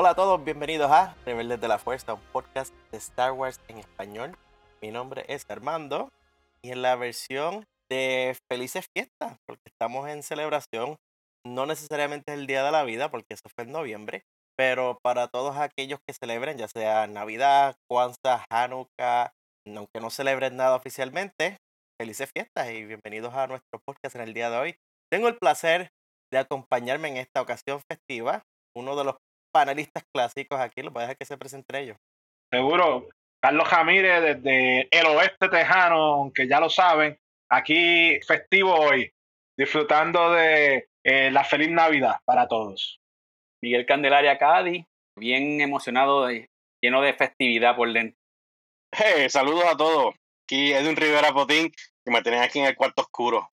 Hola a todos, bienvenidos a Rebeldes de la Fuerza, un podcast de Star Wars en español. Mi nombre es Armando y en la versión de Felices Fiestas, porque estamos en celebración, no necesariamente es el Día de la Vida, porque eso fue en noviembre, pero para todos aquellos que celebren, ya sea Navidad, Kwanzaa, Hanukkah, aunque no celebren nada oficialmente, felices fiestas y bienvenidos a nuestro podcast en el día de hoy. Tengo el placer de acompañarme en esta ocasión festiva, uno de los panelistas clásicos aquí, los voy a dejar que se presenten ellos. Seguro, Carlos Jamírez desde el oeste tejano, aunque ya lo saben, aquí festivo hoy, disfrutando de eh, la feliz Navidad para todos. Miguel Candelaria Cádiz, bien emocionado, lleno de festividad por dentro. Hey, saludos a todos. Aquí Edwin Rivera Potín, que me tienen aquí en el cuarto oscuro.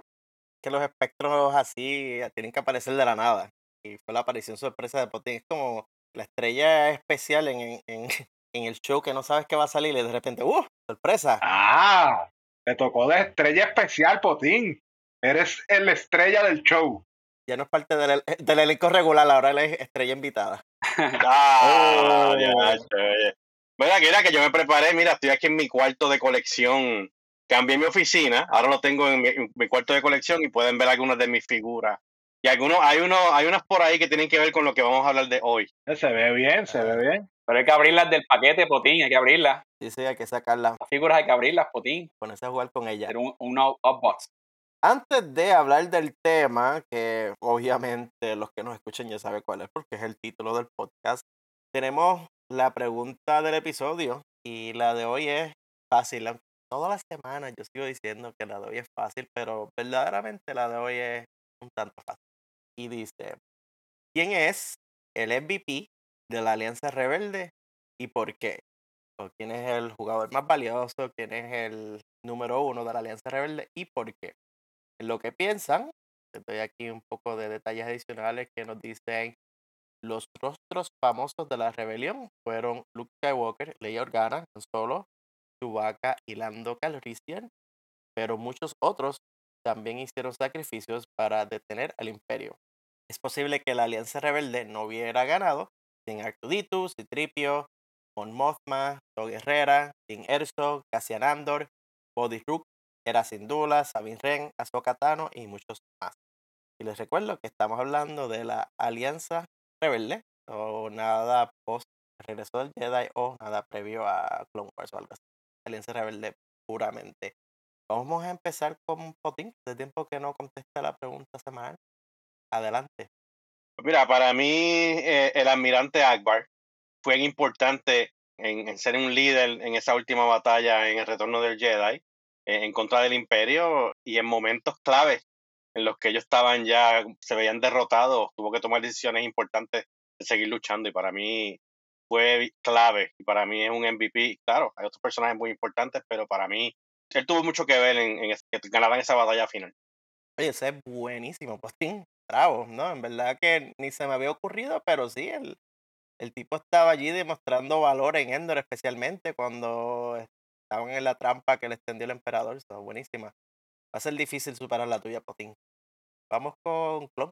Que los espectros así tienen que aparecer de la nada. Y fue la aparición sorpresa de Potín. Es como la estrella especial en, en, en el show que no sabes qué va a salir y de repente, ¡uh! ¡Sorpresa! ¡Ah! Te tocó de estrella especial, Potín. Eres el estrella del show. Ya no es parte del, del elenco regular, ahora es estrella invitada. ah, oh. ya, Mira, que era que yo me preparé, mira, estoy aquí en mi cuarto de colección. Cambié mi oficina, ahora lo tengo en mi, cuarto de colección y pueden ver algunas de mis figuras. Y algunos, hay uno, hay unas por ahí que tienen que ver con lo que vamos a hablar de hoy. Se ve bien, se ve bien. Pero hay que abrirlas del paquete, Potín, hay que abrirlas. Sí, sí, hay que sacarlas. Las figuras hay que abrirlas, Potín. Ponerse a jugar con ellas. un, un outbox. Antes de hablar del tema, que obviamente los que nos escuchen ya saben cuál es, porque es el título del podcast, tenemos la pregunta del episodio y la de hoy es fácil. Todas las semanas yo sigo diciendo que la de hoy es fácil, pero verdaderamente la de hoy es un tanto fácil. Y dice, ¿quién es el MVP de la Alianza Rebelde y por qué? O ¿Quién es el jugador más valioso? ¿Quién es el número uno de la Alianza Rebelde y por qué? Lo que piensan, les doy aquí un poco de detalles adicionales que nos dicen los rostros famosos de la rebelión fueron Luke Skywalker, Leia Organa, Solo, Chewbacca y Lando Calrissian, pero muchos otros también hicieron sacrificios para detener al Imperio. Es posible que la Alianza Rebelde no hubiera ganado sin Artuditus, Citripio, Mon Mothma, Tog Herrera, sin Erso, Cassian Andor, Body Rook, Era Sindula, Sabine Wren, Ahsoka Tano y muchos más. Y les recuerdo que estamos hablando de la Alianza Rebelde o nada post regreso del Jedi o nada previo a Clone Wars o algo así. Alianza Rebelde puramente. Vamos a empezar con Potín, de tiempo que no contesta la pregunta semanal. Adelante. Mira, para mí eh, el almirante Akbar fue importante en, ser un líder en esa última batalla en el retorno del Jedi, en contra del imperio y en momentos claves en los que ellos estaban ya, se veían derrotados, tuvo que tomar decisiones importantes de seguir luchando y para mí fue clave y para mí es un MVP. Claro, hay otros personajes muy importantes, pero para mí él tuvo mucho que ver en, en que ganaran esa batalla final. Oye, ese es buenísimo, Postín. Bravo, ¿no? En verdad que ni se me había ocurrido, pero sí, el, el tipo estaba allí demostrando valor en Endor, especialmente cuando estaban en la trampa que le extendió el emperador. Eso, buenísima. Va a ser difícil superar la tuya, Potín. Vamos con Club.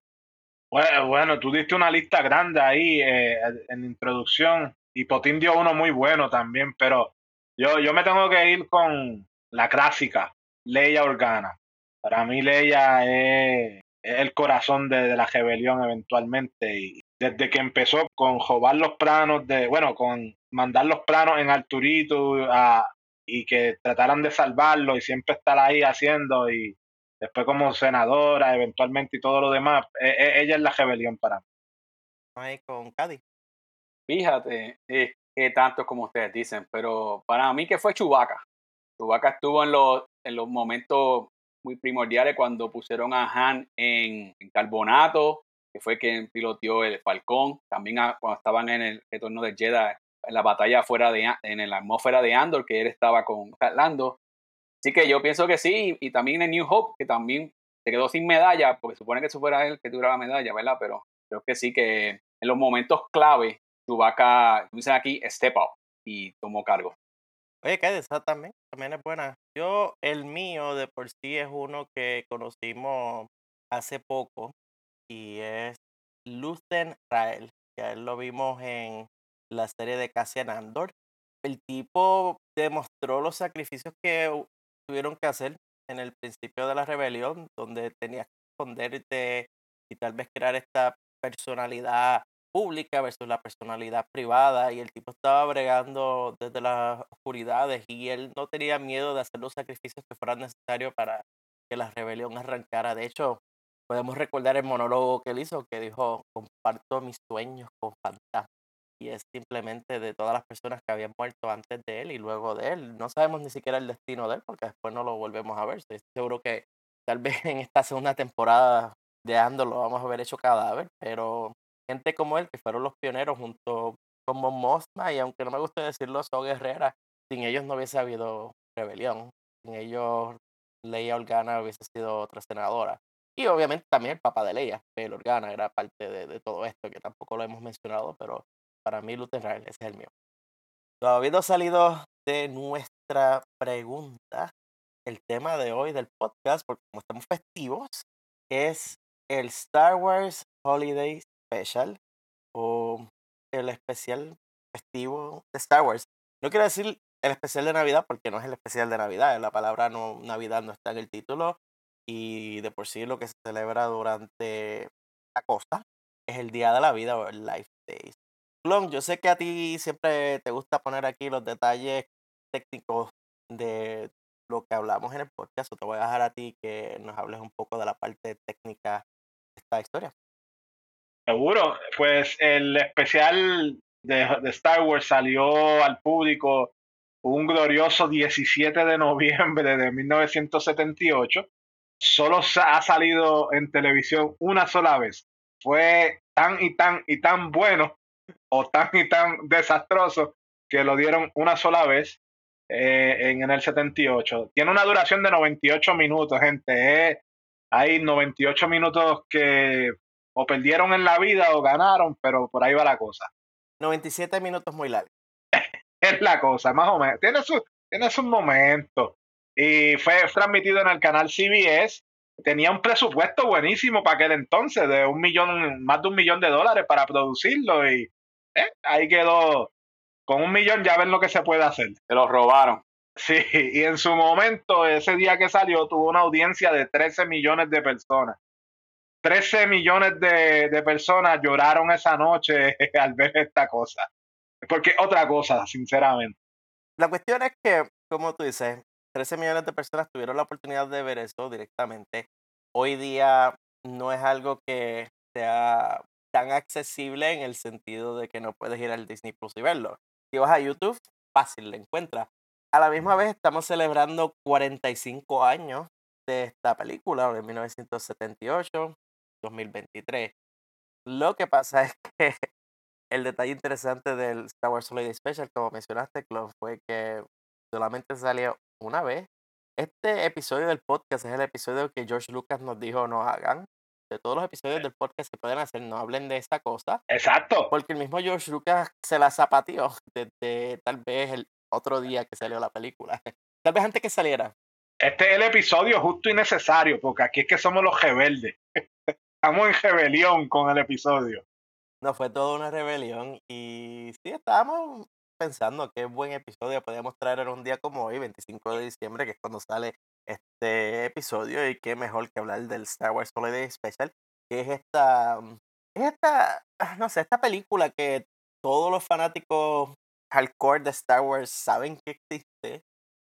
Bueno, bueno, tú diste una lista grande ahí eh, en introducción y Potín dio uno muy bueno también, pero yo, yo me tengo que ir con la clásica, Leia Organa. Para mí Leia es, el corazón de, la rebelión eventualmente y desde que empezó con jobar los planos de, bueno, con mandar los planos en Arturito a, y que trataran de salvarlo y siempre estar ahí haciendo y después como senadora eventualmente y todo lo demás, e, e, ella es la rebelión para mí. Ahí con Cádiz. Fíjate, es que tanto como ustedes dicen, pero para mí que fue Chubaca. Chubaca estuvo en los, en los momentos muy primordiales cuando pusieron a Han en, Carbonato, que fue quien piloteó el Falcón, también cuando estaban en el retorno de Jedi en la batalla fuera de, en la atmósfera de Andor, que él estaba con Lando. Así que yo pienso que sí, y también en New Hope, que también se quedó sin medalla, porque supone que eso fuera él que tuviera la medalla, ¿verdad? Pero creo que sí que en los momentos clave, Chewbacca, dicen aquí, step up y tomó cargo. Oye, que esa también, es buena. Yo, el mío de por sí es uno que conocimos hace poco y es Lucen Rael. que a él lo vimos en la serie de Cassian Andor. El tipo demostró los sacrificios que tuvieron que hacer en el principio de la rebelión, donde tenías que esconderte y tal vez crear esta personalidad pública versus la personalidad privada y el tipo estaba bregando desde las oscuridades y él no tenía miedo de hacer los sacrificios que fueran necesarios para que la rebelión arrancara. De hecho, podemos recordar el monólogo que él hizo que dijo, comparto mis sueños con fantasmas. Y es simplemente de todas las personas que habían muerto antes de él y luego de él. No sabemos ni siquiera el destino de él porque después no lo volvemos a ver. Estoy seguro que tal vez en esta segunda temporada de Andor lo vamos a ver hecho cadáver, pero gente como él, que fueron los pioneros junto con Mon y aunque no me guste decirlo, son guerreras, sin ellos no hubiese habido rebelión, sin ellos Leia Organa hubiese sido otra senadora. Y obviamente también el papá de Leia, Bail Organa, era parte de, todo esto, que tampoco lo hemos mencionado, pero para mí Luther es el mío. Habiendo salido de nuestra pregunta, el tema de hoy del podcast, porque como estamos festivos, es el Star Wars Holiday Special o el especial festivo de Star Wars. No quiero decir el especial de Navidad porque no es el especial de Navidad, la palabra no, Navidad no está en el título y de por sí lo que se celebra durante la costa es el Día de la Vida o el Life Days. Clon, yo sé que a ti siempre te gusta poner aquí los detalles técnicos de lo que hablamos en el podcast, o te voy a dejar a ti que nos hables un poco de la parte técnica de esta historia. Seguro, pues el especial de, Star Wars salió al público un glorioso 17 de noviembre de 1978. Solo ha salido en televisión una sola vez. Fue tan y tan y tan bueno o tan y tan desastroso que lo dieron una sola vez eh, en, el 78. Tiene una duración de 98 minutos, gente. hay 98 minutos que o perdieron en la vida o ganaron, pero por ahí va la cosa. 97 minutos muy largos. es la cosa, más o menos. Tiene su, tiene su momento. Y fue transmitido en el canal CBS. Tenía un presupuesto buenísimo para aquel entonces, de un millón, más de un millón de dólares para producirlo. Y eh, ahí quedó. Con un millón ya ven lo que se puede hacer. Se lo robaron. Sí, y en su momento, ese día que salió, tuvo una audiencia de 13 millones de personas. 13 millones de, personas lloraron esa noche al ver esta cosa. Porque otra cosa, sinceramente. La cuestión es que, como tú dices, 13 millones de personas tuvieron la oportunidad de ver eso directamente. Hoy día no es algo que sea tan accesible en el sentido de que no puedes ir al Disney Plus y verlo. Si vas a YouTube, fácil, lo encuentras. A la misma vez estamos celebrando 45 años de esta película, de 1978, 2023. Lo que pasa es que el detalle interesante del Star Wars Holiday Special, como mencionaste, Clon, fue que solamente salió una vez. Este episodio del podcast es el episodio que George Lucas nos dijo no hagan. De todos los episodios del podcast que pueden hacer, no hablen de esta cosa. Exacto. Porque el mismo George Lucas se la zapateó desde tal vez el otro día que salió la película. Tal vez antes que saliera. Este es el episodio justo y necesario, porque aquí es que somos los rebeldes. Estamos en rebelión con el episodio. No, fue toda una rebelión y sí, estábamos pensando qué buen episodio podíamos traer en un día como hoy, 25 de diciembre, que es cuando sale este episodio y qué mejor que hablar del Star Wars Holiday Special, que es esta, mm, es esta, ah, no sé, esta película que todos los fanáticos hardcore de Star Wars saben que existe,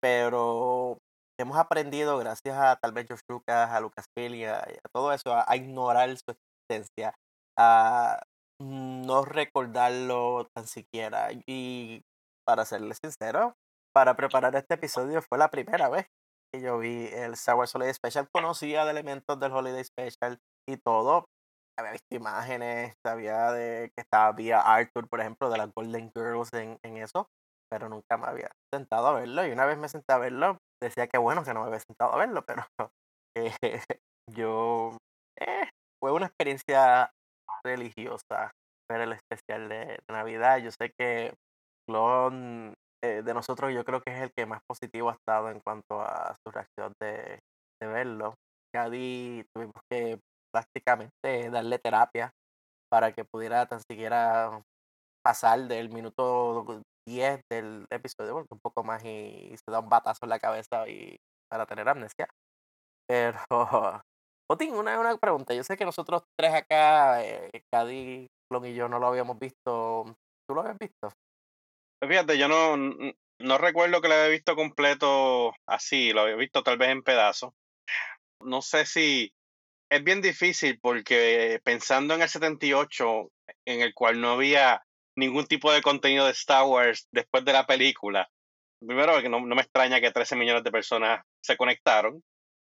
pero hemos aprendido gracias a tal vez George Lucas, a Lucasfilm y a, todo eso, a, ignorar su existencia, a no recordarlo tan siquiera. Y para serles sincero, para preparar este episodio fue la primera vez que yo vi el Wars Holiday Special. Conocía de elementos del Holiday Special y todo. Había visto imágenes, sabía de que estaba vía Arthur, por ejemplo, de las Golden Girls en, en eso, pero nunca me había sentado a verlo. Y una vez me senté a verlo, decía que bueno que no me había sentado a verlo, pero eh, yo... Eh, fue una experiencia religiosa ver el especial de, Navidad. Yo sé que Clon eh, de nosotros yo creo que es el que más positivo ha estado en cuanto a su reacción de, de verlo. Cady tuvimos que prácticamente darle terapia para que pudiera tan siquiera pasar del minuto 10 del episodio, porque un poco más y, se da un batazo en la cabeza y para tener amnesia. Pero, Otin, una, una pregunta. Yo sé que nosotros tres acá, eh, y yo, no lo habíamos visto. ¿Tú lo habías visto? Pues fíjate, yo no, no recuerdo que lo había visto completo así, lo había visto tal vez en pedazos. No sé si es bien difícil porque pensando en el 78, en el cual no había ningún tipo de contenido de Star Wars después de la película, primero que no, no me extraña que 13 millones de personas se conectaron.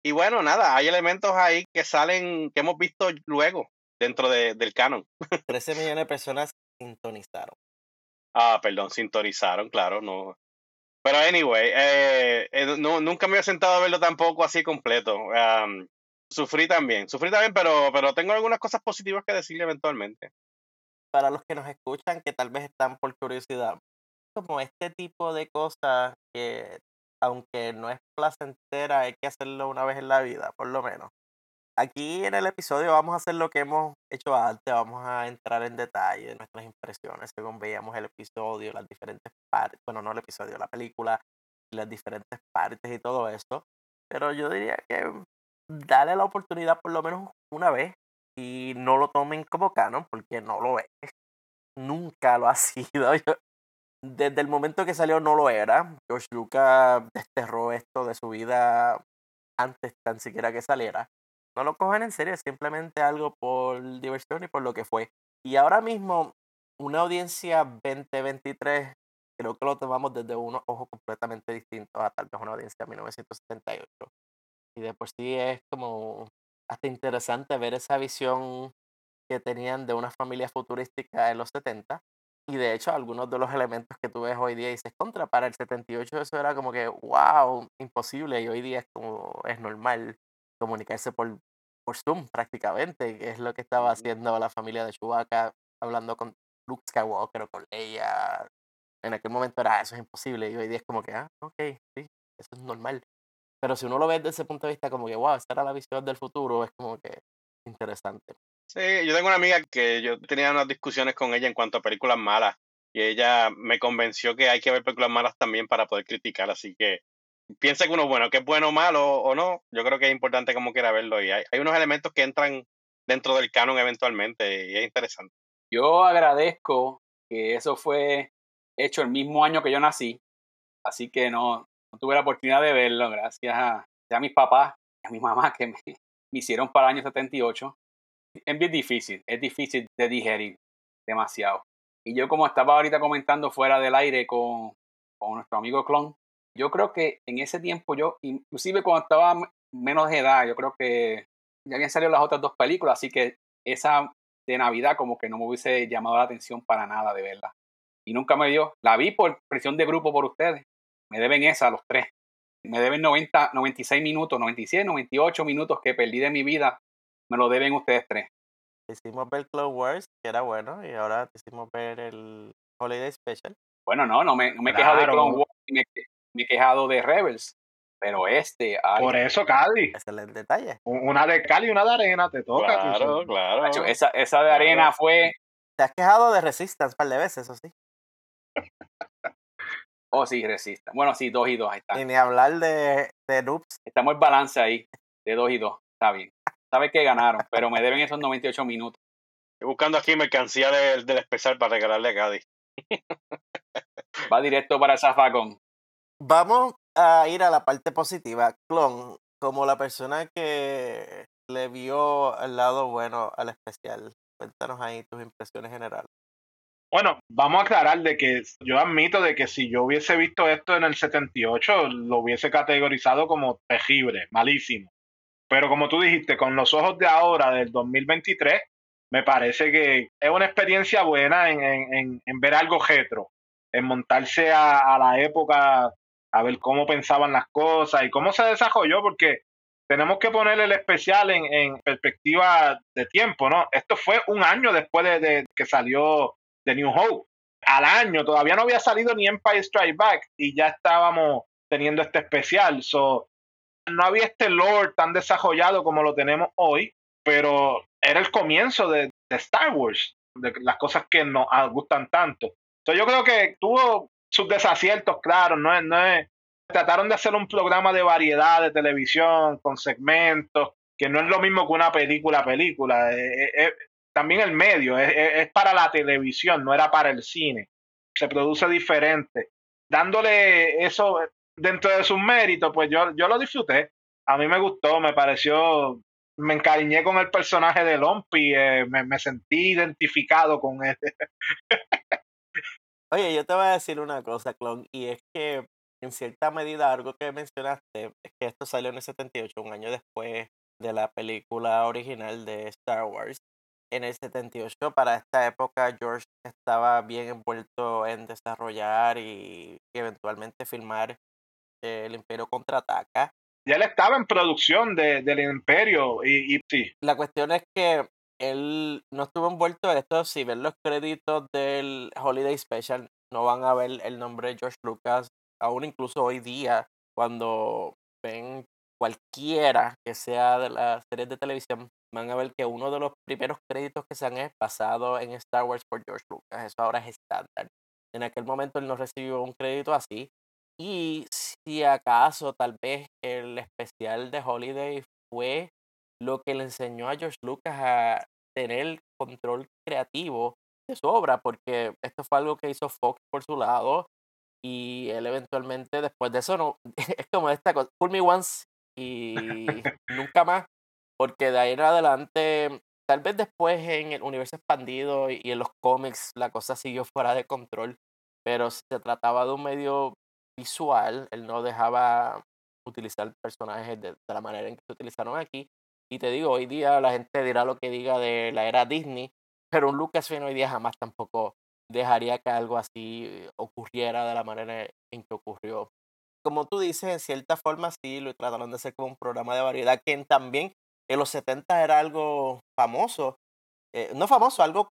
Y bueno, nada, hay elementos ahí que salen, que hemos visto luego dentro de, del canon. 13 millones de personas sintonizaron. Ah, perdón, sintonizaron, claro, no. Pero anyway, eh, eh, no, nunca me había sentado a verlo tampoco así completo. sufrí también, sufrí también, pero, pero tengo algunas cosas positivas que decirle eventualmente. Para los que nos escuchan, que tal vez están por curiosidad, como este tipo de cosas que, aunque no es placentera, hay que hacerlo una vez en la vida, por lo menos. Aquí en el episodio vamos a hacer lo que hemos hecho antes, vamos a entrar en detalle de nuestras impresiones según veíamos el episodio, las diferentes partes, bueno, no el episodio, la película, las diferentes partes y todo eso. Pero yo diría que dale la oportunidad por lo menos una vez y no lo tomen como canon porque no lo es. Nunca lo ha sido. desde el momento que salió no lo era. George Lucas desterró esto de su vida antes tan siquiera que saliera no lo cojan en serio, simplemente algo por diversión y por lo que fue. Y ahora mismo, una audiencia 2023, creo que lo tomamos desde unos ojos completamente distintos a tal vez una audiencia 1978. Y de por sí es como hasta interesante ver esa visión que tenían de una familia futurística en los 70. Y de hecho, algunos de los elementos que tú ves hoy día dices contra, para el 78 eso era como que, wow, imposible. Y hoy día es como, es normal comunicarse por, por Zoom prácticamente, que es lo que estaba haciendo la familia de Chewbacca, hablando con Luke Skywalker o con Leia. En aquel momento era, eso es imposible, y hoy día es como que, ah, ok, sí, eso es normal. Pero si uno lo ve desde ese punto de vista, como que, wow, esta era la visión del futuro, es como que interesante. Sí, yo tengo una amiga que yo tenía unas discusiones con ella en cuanto a películas malas, y ella me convenció que hay que ver películas malas también para poder criticar, así que piensa que uno, bueno, que es bueno o malo o no, yo creo que es importante como quiera verlo. Y hay, hay unos elementos que entran dentro del canon eventualmente y es interesante. Yo agradezco que eso fue hecho el mismo año que yo nací, así que no, tuve la oportunidad de verlo gracias a, a mis papás y a mi mamá que me, me hicieron para el año 78. Es bien difícil, es difícil de digerir demasiado. Y yo como estaba ahorita comentando fuera del aire con, con nuestro amigo Clon, yo creo que en ese tiempo yo, inclusive cuando estaba menos de edad, yo creo que ya habían salido las otras dos películas, así que esa de Navidad como que no me hubiese llamado la atención para nada de verla. Y nunca me dio. La vi por presión de grupo por ustedes. Me deben esa a los tres. Me deben 90, 96 minutos, 97, 98 minutos que perdí de mi vida. Me lo deben ustedes tres. Hicimos ver Clone Wars, que era bueno, y ahora hicimos ver el Holiday Special. Bueno, no, no me, no me he quejado de Clone Wars, me he quejado de Rebels. Pero este. Por eso, Cali. Ese es el detalle. Una de Cali y una de arena, te toca. Claro, claro. esa, esa de arena fue. Te has quejado de Resistance un par de veces, eso sí. Oh, sí, Resistance. Bueno, sí, dos y dos, ahí está. Y ni hablar de, de Noobs. Estamos en balance ahí, de dos y dos. Está bien. Sabes que ganaron, pero me deben esos 98 minutos. Estoy buscando aquí mercancía del, del especial para regalarle a Cadi. Va directo para el zafacón. Vamos a ir a la parte positiva. Clon, como la persona que le vio el lado bueno al especial, cuéntanos ahí tus impresiones generales. Bueno, vamos a aclarar de que yo admito de que si yo hubiese visto esto en el 78, lo hubiese categorizado como tejible, malísimo. Pero como tú dijiste, con los ojos de ahora, del 2023, me parece que es una experiencia buena en, en, en ver algo retro, en montarse a, la época a ver cómo pensaban las cosas y cómo se desarrolló, porque tenemos que poner el especial en, perspectiva de tiempo, ¿no? Esto fue un año después de, que salió The New Hope. Al año, todavía no había salido ni Empire Strike Back y ya estábamos teniendo este especial. So, no había este lore tan desarrollado como lo tenemos hoy, pero era el comienzo de, Star Wars, de las cosas que nos gustan tanto. Entonces yo creo que tuvo sus desaciertos, claro, no es, no es, trataron de hacer un programa de variedad de televisión con segmentos, que no es lo mismo que una película película. Eh, eh, eh, también el medio es, para la televisión, no era para el cine. Se produce diferente. Dándole eso dentro de sus méritos, pues yo, yo lo disfruté. A mí me gustó, me pareció, me encariñé con el personaje de Lompi, me, me, sentí identificado con él. Oye, yo te voy a decir una cosa, Clon, y es que en cierta medida algo que mencionaste es que esto salió en el 78, un año después de la película original de Star Wars. En el 78, para esta época, George estaba bien envuelto en desarrollar y, eventualmente filmar El Imperio Contraataca. Ya él estaba en producción de, del Imperio y, y sí. La cuestión es que él no estuvo envuelto en esto. Si ven los créditos del Holiday Special, no van a ver el nombre de George Lucas. Aún incluso hoy día, cuando ven cualquiera que sea de las series de televisión, van a ver que uno de los primeros créditos que se han es basado en Star Wars por George Lucas. Eso ahora es estándar. En aquel momento él no recibió un crédito así. Y si acaso tal vez el especial de Holiday fue lo que le enseñó a George Lucas a tener control creativo de su obra, porque esto fue algo que hizo Fox por su lado y él eventualmente después de eso no es como esta cosa, Pull Me Once y nunca más, porque de ahí en adelante, tal vez después en el universo expandido y en los cómics la cosa siguió fuera de control, pero si se trataba de un medio visual, él no dejaba utilizar personajes de, de la manera en que se utilizaron aquí y te digo, hoy día la gente dirá lo que diga de la era Disney, pero un Lucasfilm hoy día jamás tampoco dejaría que algo así ocurriera de la manera en que ocurrió. Como tú dices, en cierta forma sí lo trataron de hacer como un programa de variedad, que también en los 70 era algo famoso, eh, no famoso, algo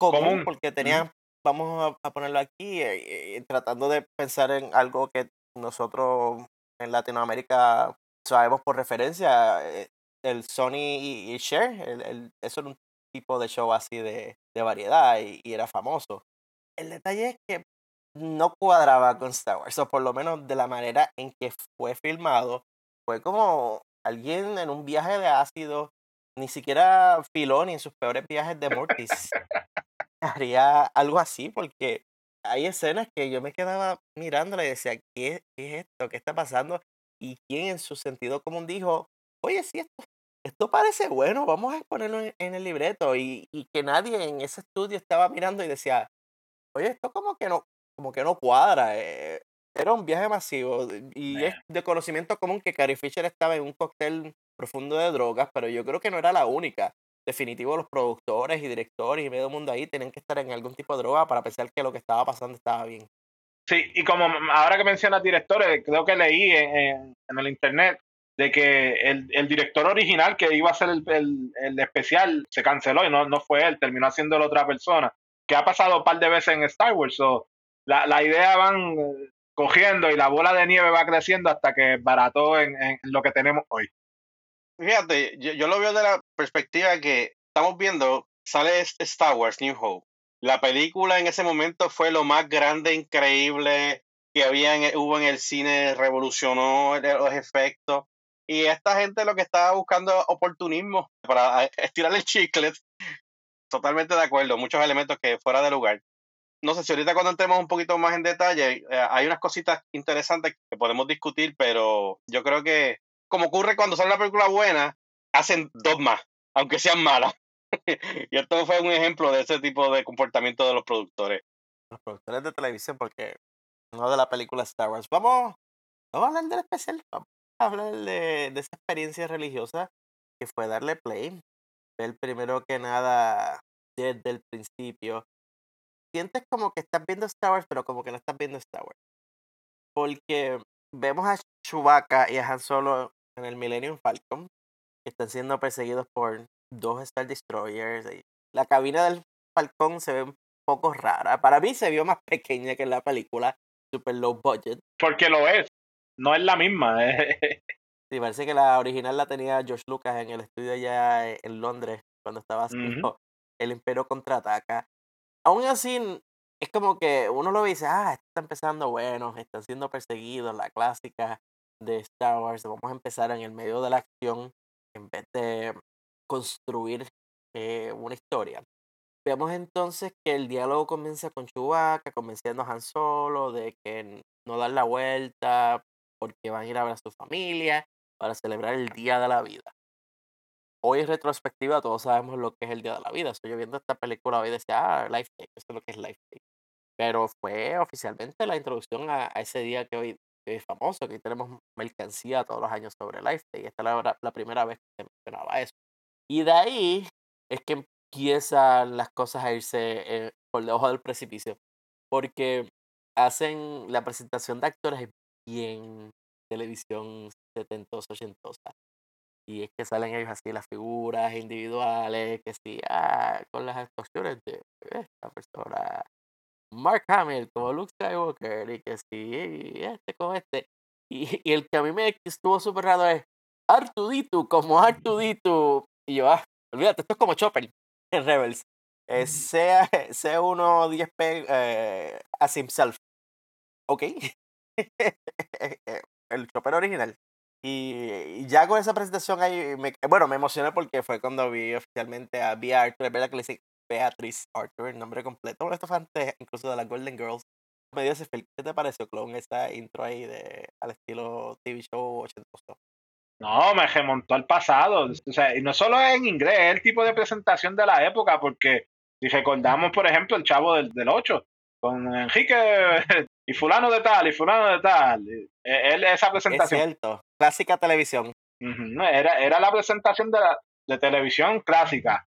común, porque tenían, vamos a, ponerlo aquí, eh, eh, tratando de pensar en algo que nosotros en Latinoamérica sabemos por referencia, el Sony y, y Cher, el, el, eso era un tipo de show así de, de variedad y, y, era famoso. El detalle es que no cuadraba con Star Wars, o por lo menos de la manera en que fue filmado, fue como alguien en un viaje de ácido, ni siquiera Filoni en sus peores viajes de Mortis haría algo así, porque hay escenas que yo me quedaba mirándola y decía, ¿qué, ¿qué es esto? ¿Qué está pasando? Y quien en su sentido común dijo, oye, sí, esto, esto parece bueno, vamos a ponerlo en, el libreto. Y, y, que nadie en ese estudio estaba mirando y decía, oye, esto como que no, como que no cuadra. Eh, era un viaje masivo y es de conocimiento común que Carrie Fisher estaba en un cóctel profundo de drogas, pero yo creo que no era la única. Definitivo, los productores y directores y medio mundo ahí tenían que estar en algún tipo de droga para pensar que lo que estaba pasando estaba bien. Sí, y como ahora que mencionas directores, creo que leí en, en el internet de que el, el, director original que iba a hacer el, el, el, especial se canceló y no, no fue él, terminó haciéndolo otra persona, que ha pasado un par de veces en Star Wars. So, la, la idea van eh, cogiendo y la bola de nieve va creciendo hasta que barató en, en lo que tenemos hoy. Fíjate, yo, yo lo veo de la perspectiva que estamos viendo, sale Star Wars New Hope. La película en ese momento fue lo más grande, increíble que había hubo en el cine, revolucionó los efectos y esta gente lo que estaba buscando oportunismo para eh, estirar el chicle. Totalmente de acuerdo, muchos elementos que fuera de lugar. No sé si ahorita cuando entremos un poquito más en detalle, eh, hay unas cositas interesantes que podemos discutir, pero yo creo que, como ocurre cuando sale una película buena, hacen dos más, aunque sean malas. y esto fue un ejemplo de ese tipo de comportamiento de los productores. Los productores de televisión, porque no de la película Star Wars. Vamos, vamos a hablar del especial. Vamos hablar de, de esa experiencia religiosa que fue darle play, ver primero que nada desde el principio. Sientes como que estás viendo Star Wars, pero como que no estás viendo Star Wars. Porque vemos a Chewbacca y a Han Solo en el Millennium Falcon, que están siendo perseguidos por dos Star Destroyers. Y la cabina del Falcon se ve un poco rara. Para mí se vio más pequeña que en la película, super low budget. Porque lo es no es la misma. Eh. Sí, parece que la original la tenía George Lucas en el estudio allá en Londres cuando estaba haciendo el imperio contraataca. Aún así, es como que uno lo dice, ah, está empezando bueno, están siendo perseguidos, la clásica de Star Wars, vamos a empezar en el medio de la acción en vez de construir eh, una historia. Vemos entonces que el diálogo comienza con Chewbacca, convenciendo a Han Solo de que no dar la vuelta porque van a ir a ver a su familia para celebrar el Día de la Vida. Hoy en retrospectiva todos sabemos lo que es el Día de la Vida. Estoy viendo esta película hoy decía, ah, Life Day, eso es lo que es Life Day. Pero fue oficialmente la introducción a, ese día que hoy, es famoso, que hoy tenemos mercancía todos los años sobre Life Day. Esta es la, la primera vez que se mencionaba eso. Y de ahí es que empiezan las cosas a irse eh, por debajo del precipicio. Porque hacen la presentación de actores bien televisión setentosa, ochentosa. Y es que salen ellos así las figuras individuales, que sí, ah, con las actuaciones de esta persona. Mark Hamill como Luke Skywalker, y que sí, este como este. Y, y el que a mí me estuvo súper raro es Artudito como Artudito. Y yo, ah, olvídate, esto es como Chopper en Rebels. Eh, sea, sea uno 10p eh, as himself. Ok. el Chopper original. Y, ya con esa presentación ahí, me, bueno, me emocioné porque fue cuando vi oficialmente a B. Arthur, es verdad que le dice Beatrice Arthur, el nombre completo. Bueno, esto fue antes incluso de la Golden Girls. Me dio ese ¿Qué te pareció, Clone, esa intro ahí de, al estilo TV show ochentoso? No, me remontó al pasado. O sea, y no solo en inglés, es el tipo de presentación de la época, porque si recordamos, por ejemplo, el chavo del, del 8, con Enrique y fulano de tal, y fulano de tal. Él, esa presentación. Es cierto, clásica televisión. era, era la presentación de, la, de televisión clásica.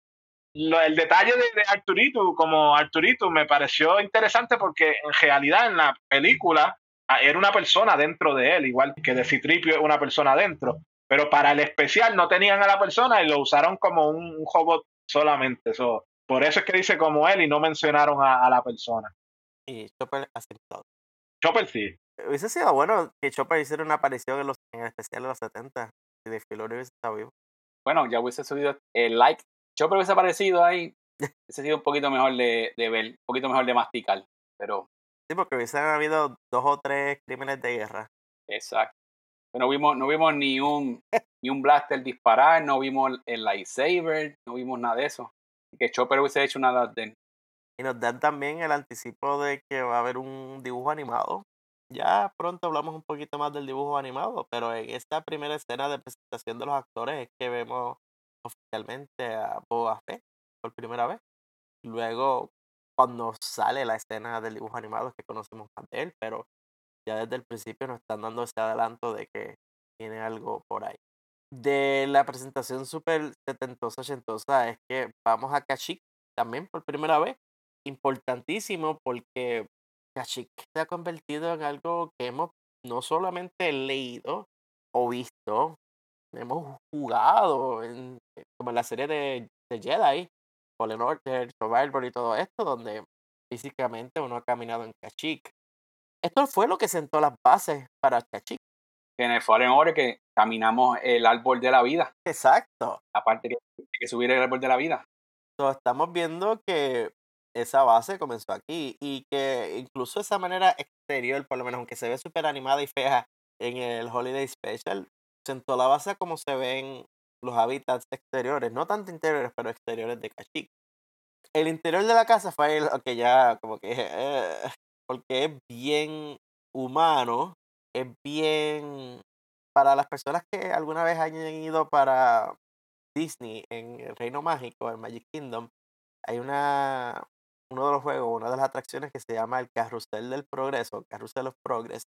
el detalle de, de, Arturito, como Arturito, me pareció interesante porque en realidad en la película ah, era una persona dentro de él, igual que de Citripio es una persona dentro pero para el especial no tenían a la persona y lo usaron como un, un robot solamente. eso por eso es que dice como él y no mencionaron a, la persona. Y Chopper aceptó. Chopper sí. Hubiese sido bueno que Chopper hiciera una aparición en, los, en el especial de los 70 y de Filoni hubiese estado vivo. Bueno, ya hubiese subido el like. Chopper hubiese aparecido ahí. hubiese sido un poquito mejor de, de ver, un poquito mejor de masticar. Pero. Sí, porque hubiesen habido dos o tres crímenes de guerra. Exacto. No vimos, no vimos ni un ni un blaster disparar, no vimos el lightsaber, no vimos nada de eso. Que Chopper hubiese hecho nada de Y nos dan también el anticipo de que va a haber un dibujo animado. Ya pronto hablamos un poquito más del dibujo animado, pero en esta primera escena de presentación de los actores es que vemos oficialmente a Boba Fett por primera vez. Luego, cuando sale la escena del dibujo animado es que conocemos más de él, pero ya desde el principio nos están dando ese adelanto de que tiene algo por ahí. De la presentación súper setentosa, ochentosa, es que vamos a Kashyyyk también por primera vez. Importantísimo porque Kashyyyk se ha convertido en algo que hemos no solamente leído o visto, hemos jugado en, como en la serie de, de Jedi, Fallen Order, Survivor y todo esto, donde físicamente uno ha caminado en Kashyyyk. Esto fue lo que sentó las bases para Kashyyyk. En el Fallen Order que caminamos el árbol de la vida. Exacto. Aparte que, que subir el árbol de la vida. Entonces, estamos viendo que esa base comenzó aquí y que incluso esa manera exterior, por lo menos aunque se ve súper animada y fea en el Holiday Special, sentó la base como se ven los hábitats exteriores, no tanto interiores, pero exteriores de Kashyyyk. El interior de la casa fue lo que ya como que eh, porque es bien humano, es bien para las personas que alguna vez hayan ido para Disney en el Reino Mágico, en Magic Kingdom, hay una uno de los juegos, una de las atracciones que se llama el Carrusel del Progreso, Carrusel of Progress,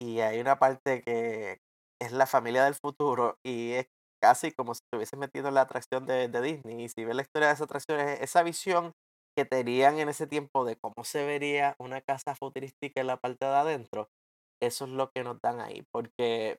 y hay una parte que es la familia del futuro y es casi como si estuviese metido en la atracción de, Disney. Si ves la historia de esa atracción, esa visión que tenían en ese tiempo de cómo se vería una casa futurística en la parte de adentro, eso es lo que nos dan ahí, porque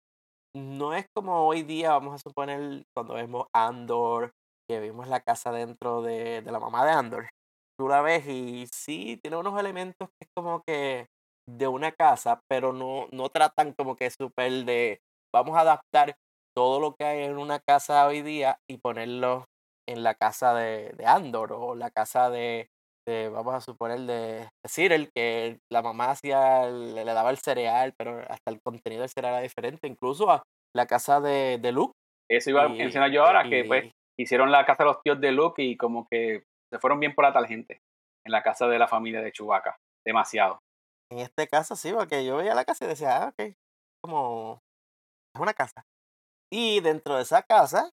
no es como hoy día, vamos a suponer, cuando vemos Andor, que vimos la casa dentro de, de la mamá de Andor. Tú la ves y sí, tiene unos elementos que es como que de una casa, pero no, no tratan como que súper de, vamos a adaptar todo lo que hay en una casa hoy día y ponerlo en la casa de, de Andor o la casa de, de, vamos a suponer, de, Cyril, que la mamá hacía, le, le, daba el cereal, pero hasta el contenido del cereal era diferente, incluso a la casa de, de Luke. Eso iba a mencionar yo ahora, que pues hicieron la casa de los tíos de Luke y como que se fueron bien por la tangente en la casa de la familia de Chewbacca, demasiado. En este caso sí, porque yo veía la casa y decía, ah, ok, como es una casa. Y dentro de esa casa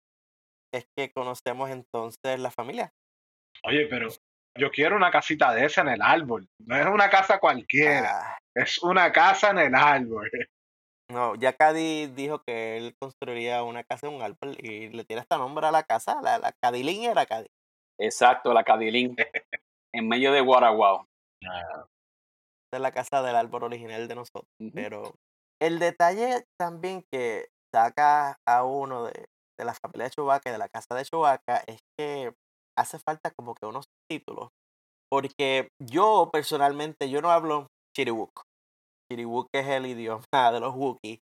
es que conocemos entonces la familia. Oye, pero yo quiero una casita de esa en el árbol. No es una casa cualquiera. Ah. Es una casa en el árbol. No, ya Cady dijo que él construiría una casa en un árbol y le tiene hasta nombre a la casa. La, la Cadilín era Cady. Exacto, la Cadilín. en medio de Guaraguao. Ah. Esta es la casa del árbol original de nosotros. Pero el detalle también que saca a uno de, de la familia de Chewbacca y de la casa de Chewbacca es que hace falta como que unos títulos. Porque yo personalmente, yo no hablo Chiriwuk. Chiriwuk es el idioma de los Wookiees.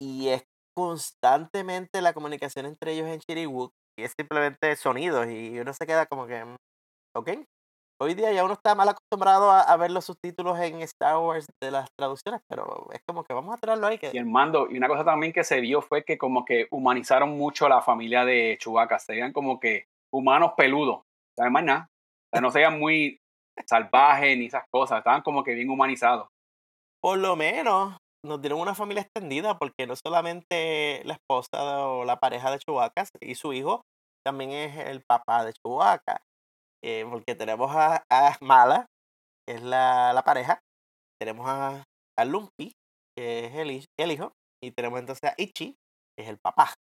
Y es constantemente la comunicación entre ellos en Chiriwuk. Y es simplemente sonidos. Y uno se queda como que, mm, ok, Hoy día ya uno está mal acostumbrado a, ver los subtítulos en Star Wars de las traducciones, pero es como que vamos a traerlo ahí. Que... Y el mando, y una cosa también que se vio fue que como que humanizaron mucho a la familia de Chewbacca, se veían como que humanos peludos, ¿sabes más nada? O sea, no se veían muy salvajes ni esas cosas, estaban como que bien humanizados. Por lo menos nos dieron una familia extendida, porque no solamente la esposa o la pareja de Chewbacca y su hijo, también es el papá de Chewbacca. Eh, porque tenemos a, a, Mala, que es la, la pareja, tenemos a, a, Lumpy, que es el, el hijo, y tenemos entonces a Ichi, que es el papá.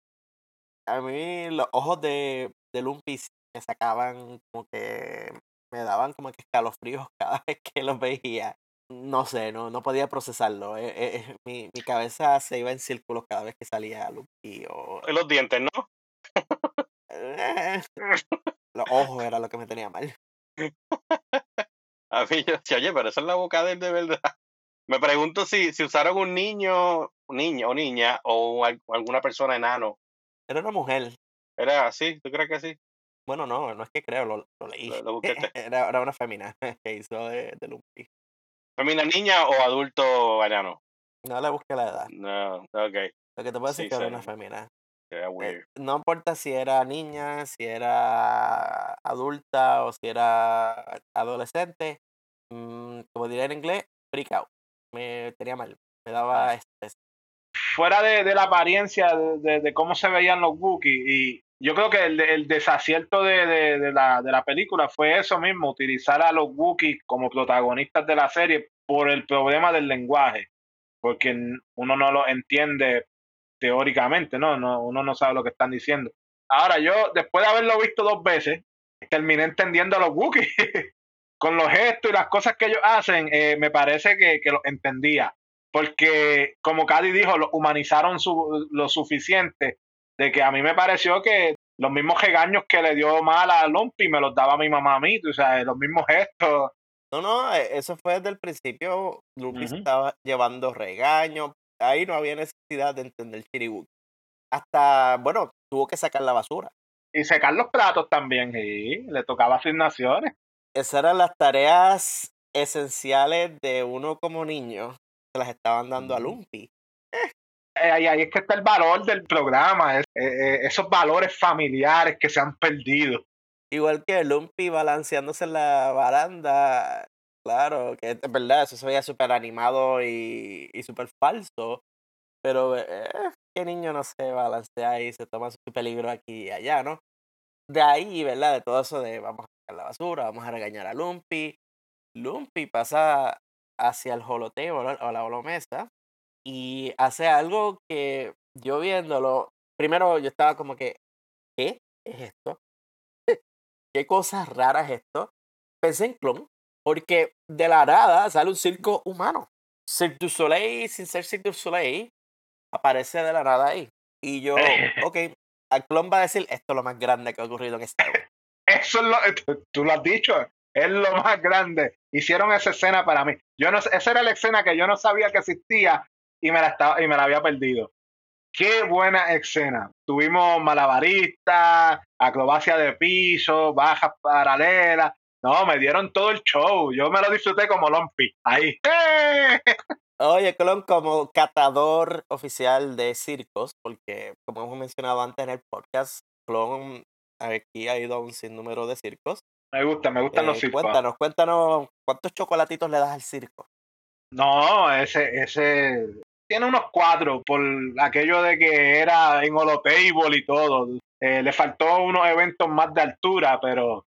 A mí los ojos de, de Lumpy me sacaban como que me daban como que escalofríos cada vez que los veía. No sé, no, no podía procesarlo. Eh, eh, mi, mi, cabeza se iba en círculos cada vez que salía Lumpy. O... Los dientes, ¿no? Los ojos era lo que me tenía mal. A mí yo decía, oye, pero esa es la boca de él de verdad. Me pregunto si, si usaron un niño, niño o niña o alguna persona enano. Era una mujer. ¿Era así? ¿Tú crees que sí? Bueno, no, no es que creo, lo, lo leí. Lo, era, era, una femina que hizo de, de Lumpy. ¿Femina niña o adulto enano? No le busqué la edad. No, ok. Lo que te puedo decir es que era una femina. Eh, no importa si era niña, si era adulta o si era adolescente, mm, como diría en inglés, freak out. Me tenía mal, me daba estrés. Fuera de, de la apariencia de, de, cómo se veían los Wookiees, y yo creo que el, el desacierto de, de, la, de la película fue eso mismo, utilizar a los Wookiees como protagonistas de la serie por el problema del lenguaje, porque uno no lo entiende teóricamente, ¿no? ¿no? Uno no sabe lo que están diciendo. Ahora, yo, después de haberlo visto dos veces, terminé entendiendo a los Wookiees. Con los gestos y las cosas que ellos hacen, eh, me parece que, que lo entendía. Porque, como Cady dijo, lo humanizaron su, lo suficiente de que a mí me pareció que los mismos regaños que le dio mal a Lumpy me los daba mi mamá a mí, o sea, los mismos gestos. No, no, e, eso fue desde el principio. Lumpy estaba llevando regaños, ahí no había necesidad de entender Chiriwuk. Hasta, bueno, tuvo que sacar la basura. Y sacar los platos también, sí, le tocaba asignaciones. Esas eran las tareas esenciales de uno como niño, que las estaban dando a Lumpy. Eh, ahí, ahí, es que está el valor del programa, eh, eh, esos valores familiares que se han perdido. Igual que Lumpy balanceándose en la baranda, Claro, que es verdad, eso se veía súper animado y, y súper falso. Pero, eh, ¿qué niño no se balancea y se toma su peligro aquí y allá, no? De ahí, ¿verdad? De todo eso de vamos a sacar la basura, vamos a regañar a Lumpy. Lumpy pasa hacia el holoteo o la holomesa y hace algo que yo viéndolo, primero yo estaba como que, ¿qué es esto? ¿Qué cosas raras es esto? Pensé en Clon, porque de la nada sale un circo humano. Cirque du Soleil, sin ser Cirque du Soleil, aparece de la nada ahí. Y yo, ok, al clon va a decir, esto es lo más grande que ha ocurrido en Star Wars. Eso es lo, tú lo has dicho, es lo más grande. Hicieron esa escena para mí. Yo no, esa era la escena que yo no sabía que existía y me la, estaba, y me la había perdido. qué buena escena. Tuvimos malabaristas, acrobacia de piso, bajas paralelas. No, me dieron todo el show. Yo me lo disfruté como Lumpy. Ahí. ¡Eh! Oye, Clon, como catador oficial de circos, porque como hemos mencionado antes en el podcast, Clon aquí ha ido a un sinnúmero de circos. Me gusta, me gustan los Eh, circos. cuéntanos, cuéntanos, ¿cuántos chocolatitos le das al circo? No, ese, ese tiene unos cuatro por aquello de que era en holotable y todo. Eh, le faltó unos eventos más de altura, pero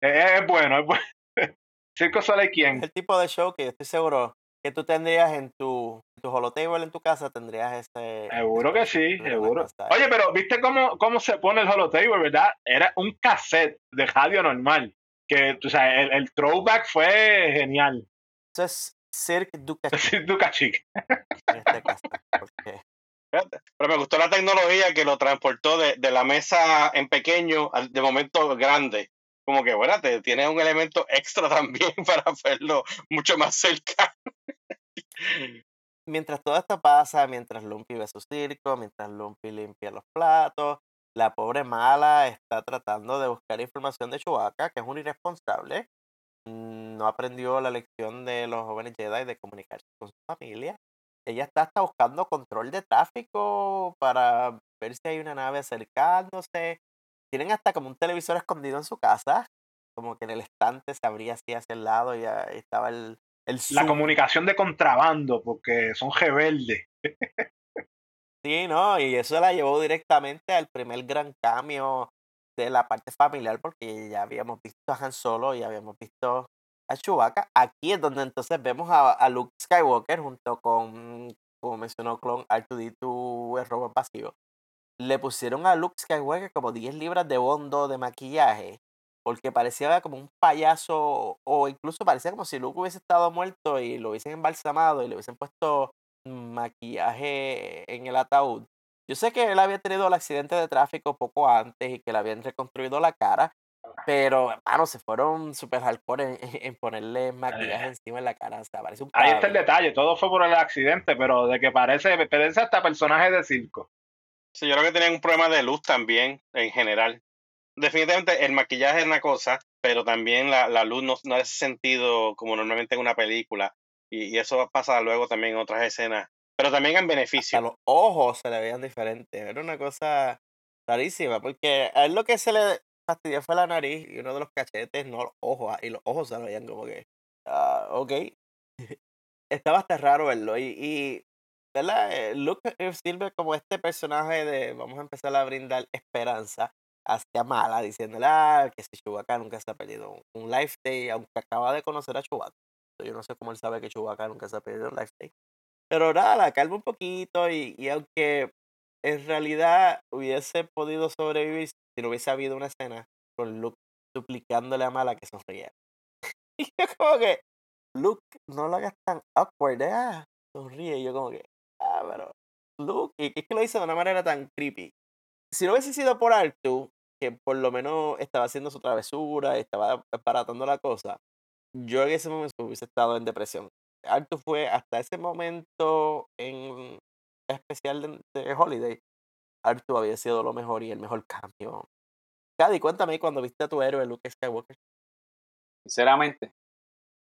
es, es bueno, es bueno. Circo Soleil quién? el tipo de show que yo estoy seguro que tú tendrías en tu, en tu holotable en tu casa, tendrías ese... Seguro que sí, seguro. Oye, pero ¿viste cómo, cómo se pone el holotable, verdad? Era un cassette de radio normal. Que, o sea, el, el throwback fue genial. Eso es Cirque du en este caso. porque Fíjate. Pero me gustó la tecnología que lo transportó de, de la mesa en pequeño al de momento grande. Como que, bueno, te tiene un elemento extra también para verlo mucho más cerca. mientras todo esto pasa, mientras Lumpy ve su circo, mientras Lumpy limpia los platos, la pobre mala está tratando de buscar información de Chewbacca, que es un irresponsable. Mm, No aprendió la lección de los jóvenes Jedi de comunicarse con su familia. Ella está hasta buscando control de tráfico para ver si hay una nave acercándose. Tienen hasta como un televisor escondido en su casa, como que en el estante se abría así hacia el lado y ahí estaba el, el La comunicación de contrabando, porque son rebeldes. Sí, ¿no? Y eso la llevó directamente al primer gran cambio de la parte familiar, porque ya habíamos visto a Han Solo y habíamos visto a Chewbacca. Aquí es donde entonces vemos a, Luke Skywalker junto con, como mencionó Clon, R2D2, el vacío. Le pusieron a Luke Skywalker como 10 libras de bondo de maquillaje, porque parecía como un payaso, o incluso parecía como si Luke hubiese estado muerto y lo hubiesen embalsamado y le hubiesen puesto maquillaje en el ataúd. Yo sé que él había tenido el accidente de tráfico poco antes y que le habían reconstruido la cara, pero, hermano, se fueron super hardcore en, en ponerle maquillaje encima en la cara. O sea, parece un Ahí está el detalle, todo fue por el accidente, pero de que parece, parece hasta personaje de circo. Sí, yo creo que tenían un problema de luz también, en general. Definitivamente el maquillaje es una cosa, pero también la, la luz no, no hace sentido como normalmente en una película. Y, y eso pasa luego también en otras escenas. Pero también en beneficio. los ojos se le veían diferentes. Era una cosa rarísima, porque a él lo que se le fastidió fue la nariz y uno de los cachetes, no los ojos. Y los ojos se le veían como que, ah, ok. Estaba hasta raro verlo. Y, y ¿verdad? Eh, Luke eh, sirve como este personaje de vamos a empezar a brindar esperanza hacia Mala, diciéndole ah, que si Chewbacca nunca se ha perdido un, un Life Day, aunque acaba de conocer a Chewbacca. Yo no sé cómo él sabe que Chewbacca nunca se ha perdido un Life Day. Pero nada, la calma un poquito y, y aunque en realidad hubiese podido sobrevivir si no hubiese habido una escena con Luke suplicándole a Mala que sonriera. Y yo como que, Luke, no lo hagas tan awkward, ah, sonríe. Y yo como que, ah, pero Luke, y es que lo hizo de una manera tan creepy. Si no hubiese sido por Artu, que por lo menos estaba haciendo su travesura estaba aparatando la cosa, yo en ese momento hubiese estado en depresión. Artu fue hasta ese momento en especial de Holiday. Artu había sido lo mejor y el mejor cambio. Cady, cuéntame cuando viste a tu héroe Luke Skywalker. sinceramente.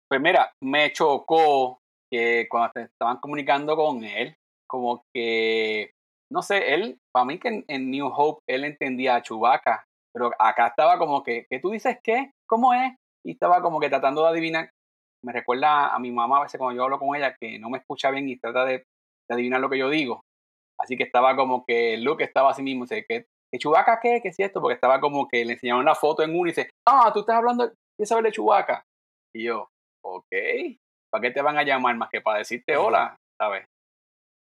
Pues mira, me chocó que cuando se estaban comunicando con él, como que, no sé, él, para mí que en, New Hope él entendía a Chewbacca, pero acá estaba como que, ¿qué tú dices qué? ¿Cómo es? Y estaba como que tratando de adivinar. Me recuerda a mi mamá a veces cuando yo hablo con ella que no me escucha bien y trata de adivinar lo que yo digo. Así que estaba como que Luke estaba así mismo, sé que ¿que Chewbacca qué? ¿Qué es esto? Porque estaba como que le enseñaron la foto en uno y dice, ah, tú estás hablando, ¿quieres saber de Chewbacca? Y yo, ok, ¿para qué te van a llamar más que para decirte hola? ¿Sabes?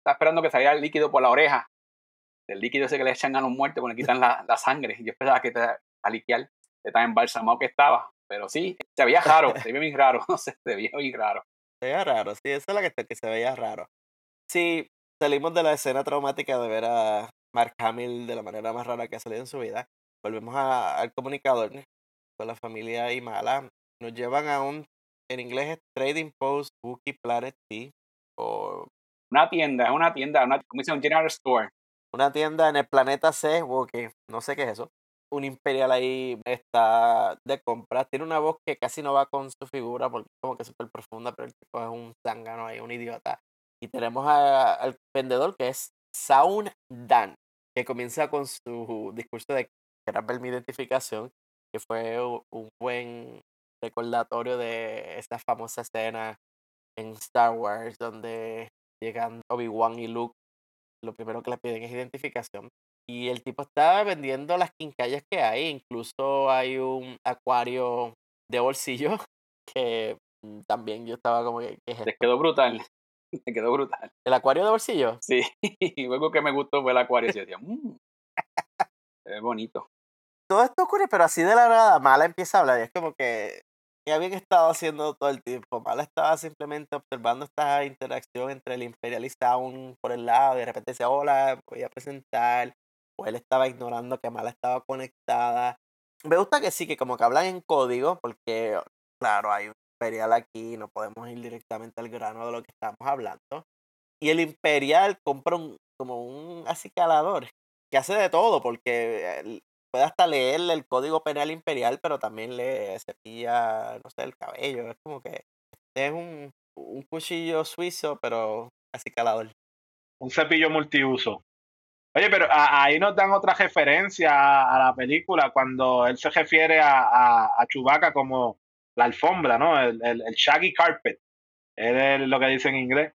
Está esperando que saliera el líquido por la oreja. El líquido ese que le echan a los muertos cuando le quitan la, la sangre. Yo esperaba que te a liquear de tan embalsamado que estaba. Pero sí, se veía raro, se veía muy raro, no sé, se veía muy raro. Se veía raro, sí, esa es la que, que se veía raro. Sí, salimos de la escena traumática de ver a Mark Hamill de la manera más rara que ha salido en su vida. Volvemos a- al comunicador con la familia y mala. Nos llevan a un, en inglés es Trading Post Wookiee Planet T. O Una tienda, es una tienda, una, como dice, un general store. una tienda en el planeta C, que no sé qué es eso. Un Imperial ahí está de compras. Tiene una voz que casi no va con su figura porque es como que súper profunda, pero el tipo es un zángano ahí, un idiota. Y tenemos al vendedor que es Sound Dan, que comienza con su discurso de que ver mi identificación, que fue un buen recordatorio de esta famosa escena en Star Wars donde llegan Obi-Wan y Luke, lo primero que le piden es identificación. Y el tipo está vendiendo las quincallas que hay, incluso hay un acuario de bolsillo que mm, también yo estaba como que... Les quedó brutal. Me quedó brutal. ¿El acuario de bolsillo? Sí, luego que me gustó fue el acuario. Y yo decía, mmm, es bonito. Todo esto ocurre, pero así de la nada, Mala empieza a hablar. Y es como que ¿Qué habían estado haciendo todo el tiempo? Mala estaba simplemente observando esta interacción entre el imperialista aún por el lado y de repente decía, hola, voy a presentar. O él estaba ignorando que Mala estaba conectada. Me gusta que sí, que como que hablan en código, porque claro, hay un imperial aquí, no podemos ir directamente al grano de lo que estamos hablando. Y el imperial compra un, como un acicalador que hace de todo, porque puede hasta leerle el código penal imperial, pero también le cepilla, no sé, el cabello. Es como que es un, un cuchillo suizo, pero así calador. Un cepillo multiuso. Oye, pero ahí nos dan otra referencia a, la película cuando él se refiere a, a, a Chewbacca como la alfombra, ¿no? El, el, shaggy carpet. Es lo que dice en inglés.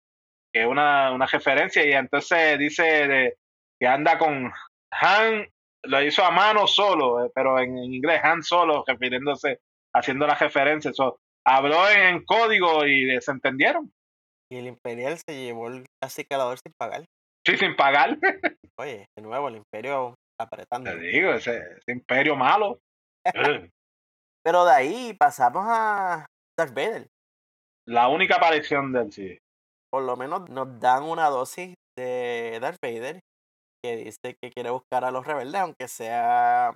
Que es una, una referencia y entonces dice de, que anda con Han lo hizo a mano solo, eh, pero en, inglés, Han solo, refiriéndose, haciendo la referencia. Eso, habló en, código y se entendieron. Y el Imperial se llevó el calador sin pagar. Sí, sin pagar. Oye, de nuevo, el Imperio apretando. Te digo, ese, Imperio malo. pero de ahí pasamos a Darth Vader. La única aparición del sí. Por lo menos nos dan una dosis de Darth Vader que dice que quiere buscar a los rebeldes, aunque sea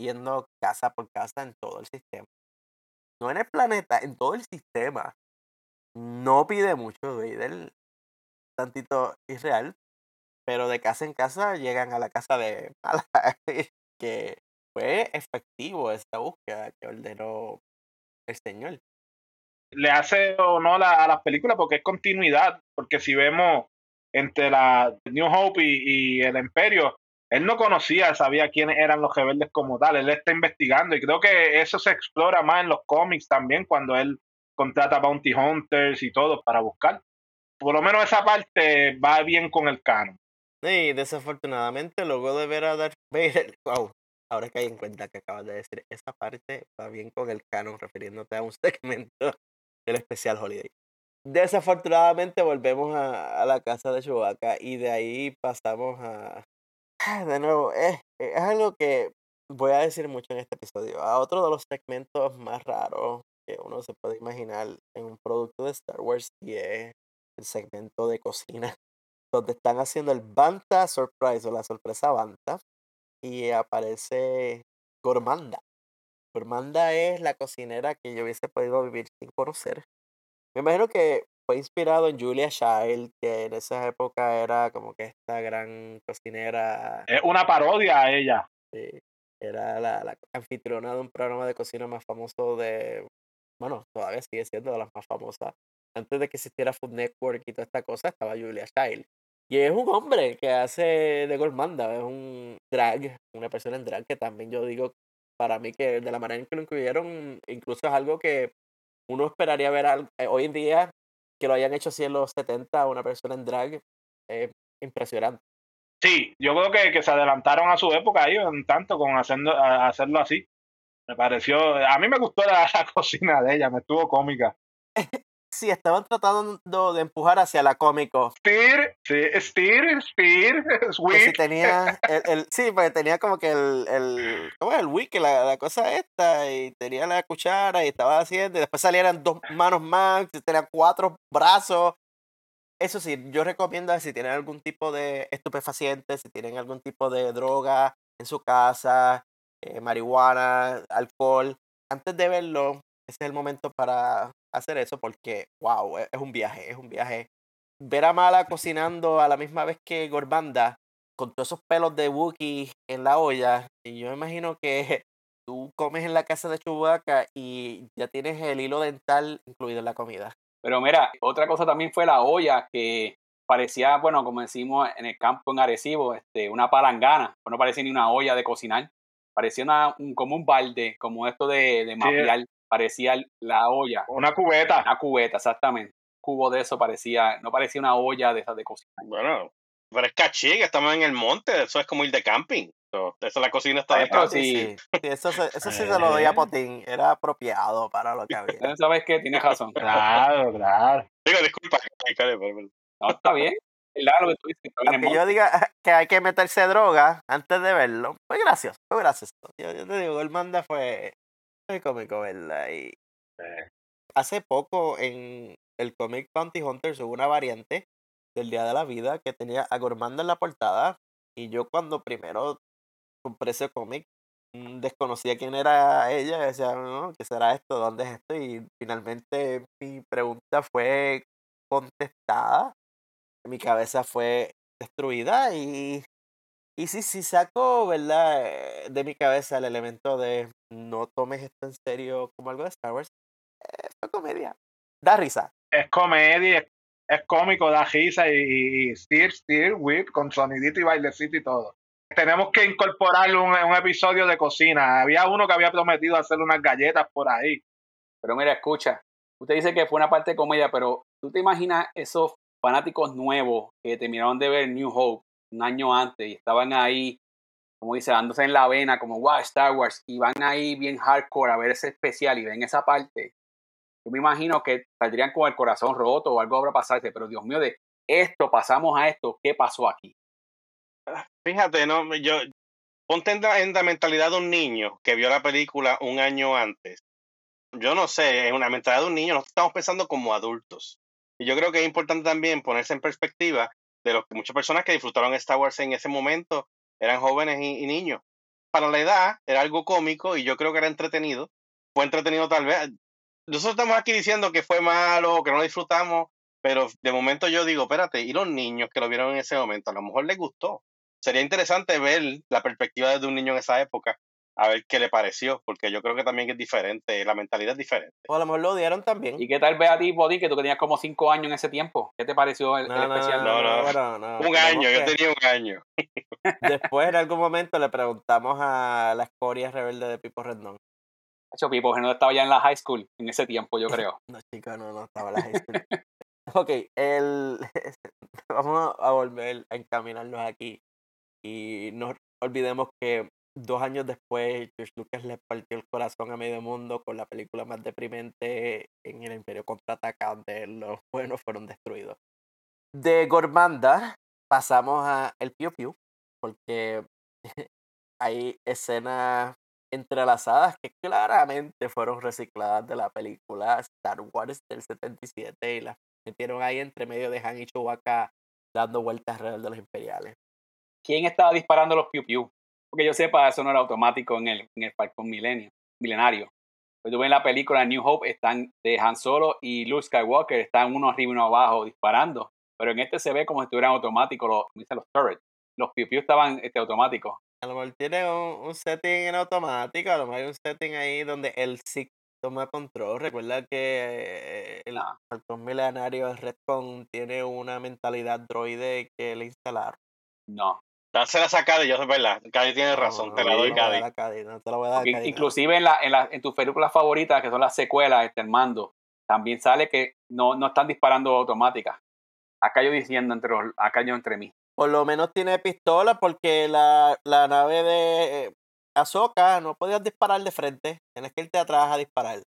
yendo casa por casa en todo el sistema. No en el planeta, en todo el sistema. No pide mucho Vader, tantito irreal, pero de casa en casa llegan a la casa de Mala, que fue efectivo esta búsqueda que ordenó el señor. Le hace honor a, a las películas porque es continuidad, porque si vemos entre la New Hope y, el Imperio, él no conocía, sabía quiénes eran los rebeldes como tal, él está investigando y creo que eso se explora más en los cómics también cuando él contrata bounty hunters y todo para buscar. Por lo menos esa parte va bien con el canon. Sí, desafortunadamente luego de ver a Darth Vader, wow, ahora que hay en cuenta que acabas de decir, esa parte va bien con el canon refiriéndote a un segmento del especial Holiday. Desafortunadamente volvemos a, la casa de Chewbacca y de ahí pasamos a... De nuevo, es, es algo que voy a decir mucho en este episodio. A otro de los segmentos más raros que uno se puede imaginar en un producto de Star Wars y es el segmento de cocina, donde están haciendo el Banta Surprise o la sorpresa Banta y aparece Gormanda. Gormanda es la cocinera que yo hubiese podido vivir sin conocer. Me imagino que fue inspirado en Julia Child, que en esa época era como que esta gran cocinera. Es una parodia a ella. Sí, era la, la anfitriona de un programa de cocina más famoso de. Bueno, todavía sigue siendo de las más famosas. Antes de que existiera Food Network y toda esta cosa, estaba Julia Child. Y es un hombre que hace de Goldmanda, es un drag, una persona en drag que también yo digo, para mí que de la manera en que lo incluyeron, incluso es algo que uno esperaría ver algo, eh, hoy en día que lo hayan hecho así en los 70, una persona en drag, es impresionante. Sí, yo creo que, que se adelantaron a su época ellos en tanto con haciendo, hacerlo así. Me pareció, a mí me gustó la, la cocina de ella, me estuvo cómica. sí, estaban tratando de empujar hacia la cómico. Steer, sí, Steer, Spear, sí tenía, el, sí, porque tenía como que el, el ¿cómo es? El wiki, la, la, cosa esta, y tenía la cuchara y estaba haciendo, y después salieran dos manos más, y tenía cuatro brazos. Eso sí, yo recomiendo si tienen algún tipo de estupefaciente, si tienen algún tipo de droga en su casa, eh, marihuana, alcohol, antes de verlo, ese es el momento para hacer eso porque, wow, e, es un viaje, es un viaje. Ver a Mala cocinando a la misma vez que Gorbanda con todos esos pelos de Wookiee en la olla. Y yo me imagino que tú comes en la casa de Chewbacca y ya tienes el hilo dental incluido en la comida. Pero mira, otra cosa también fue la olla que parecía, bueno, como decimos en el campo en Arecibo, este, una palangana, no parecía ni una olla de cocinar, parecía una, un, como un balde, como esto de, de mapear, parecía la olla. Una cubeta. Una cubeta, exactamente. Cubo de eso parecía, no parecía una olla de esas de cocinar. Bueno, pero es caché, estamos en el monte, eso es como ir de camping. So, eso la cocina está de Pero Sí, eso, se- eso sí se lo doy a Eh. Potín. Era apropiado para lo que había. ¿Sabes qué? Tienes razón. Claro, claro. Digo, disculpa, No, está bien. Lo que tú dices. está bien en Aunque yo diga que hay que meterse droga antes de verlo, fue gracioso, fue gracioso. Yo, yo te digo, Gormanda fue muy cómico, ¿verdad? Y hace poco en el comic Bounty Hunters hubo una variante del Día de la Vida que tenía a Gormanda en la portada y yo cuando primero compré ese cómic mm, desconocía quién era ella, decía, no, ¿qué será esto? ¿Dónde es esto? Y finalmente mi pregunta fue contestada, mi cabeza fue destruida y, y sí, sí saco, ¿verdad? eh, De mi cabeza el elemento de no tomes esto en serio como algo de Star Wars. Eh, fue comedia. Da risa. Es comedia, es, es cómico, da risa y, y, y steer, steer, whip, con sonidito y bailecito y todo. Tenemos que incorporar un, un episodio de cocina. Había uno que había prometido hacer unas galletas por ahí. Pero mira, escucha, usted dice que fue una parte de comedia, pero ¿tú te imaginas esos fanáticos nuevos que terminaron de ver New Hope un año antes y estaban ahí, como dice, dándose en la vena, como, wow, Star Wars, y van ahí bien hardcore a ver ese especial y ven esa parte? Yo me imagino que saldrían con el corazón roto o algo habrá pasado, pero Dios mío, de esto pasamos a esto, ¿qué pasó aquí? Fíjate, no, yo ponte en la, en la mentalidad de un niño que vio la película un año antes. Yo no sé, en la mentalidad de un niño, nosotros estamos pensando como adultos. Y yo creo que es importante también ponerse en perspectiva de lo que muchas personas que disfrutaron Star Wars en ese momento eran jóvenes y, y niños. Para la edad era algo cómico y yo creo que era entretenido. Fue entretenido tal vez. Nosotros estamos aquí diciendo que fue malo, que no lo disfrutamos, pero de momento yo digo, espérate, ¿y los niños que lo vieron en ese momento? A lo mejor les gustó sería interesante ver la perspectiva de un niño en esa época, a ver qué le pareció, porque yo creo que también es diferente, la mentalidad es diferente. O a lo mejor lo odiaron también. ¿Y qué tal ve a ti, Body, que tú tenías como cinco años en ese tiempo? ¿Qué te pareció el, el No, no, especial? No, no. un año, yo tenía un año. Después en algún momento le preguntamos a la escoria rebelde de Pipo Rendón. Hacho, Pipo, no estaba ya en la high school en ese tiempo, yo creo. No, chica, no, no estaba en la high school. ok, el... vamos a volver a encaminarnos aquí. Y no olvidemos que dos años después George Lucas le partió el corazón a medio mundo con la película más deprimente en el Imperio Contraataca, donde los buenos fueron destruidos. De Gormanda pasamos a El Piu Piu, porque hay escenas entrelazadas que claramente fueron recicladas de la película Star Wars del 77 y las metieron ahí entre medio de Han y Chewbacca dando vueltas alrededor de los imperiales. ¿Quién estaba disparando los piu piu? Porque yo sepa, eso no era automático en el, en el Falcon Milenio, milenario. Pues tú ves en la película New Hope, están de Han Solo y Luke Skywalker, están uno arriba y uno abajo disparando. Pero en este se ve como si estuvieran automáticos los, los turrets. Los piu piu estaban este, automáticos. A lo mejor tiene un, un setting en automático, a lo mejor hay un setting ahí donde el SIC toma control. Recuerda que eh, el Ah. Falcón Milenario Redcon tiene una mentalidad droide que le instalaron. No. Dásela a Cady, yo sé verdad. Cady tiene razón, no, te no la te doy, Cady, no te la voy a dar inclusive en, la, en, la, en tus películas favoritas, que son las secuelas, este, el mando, también sale que no, no están disparando automáticas. Acá yo diciendo entre los, acá yo entre mí. Por lo menos tiene pistola porque la, la nave de eh, Ahsoka no podías disparar de frente. Tienes que irte atrás a disparar.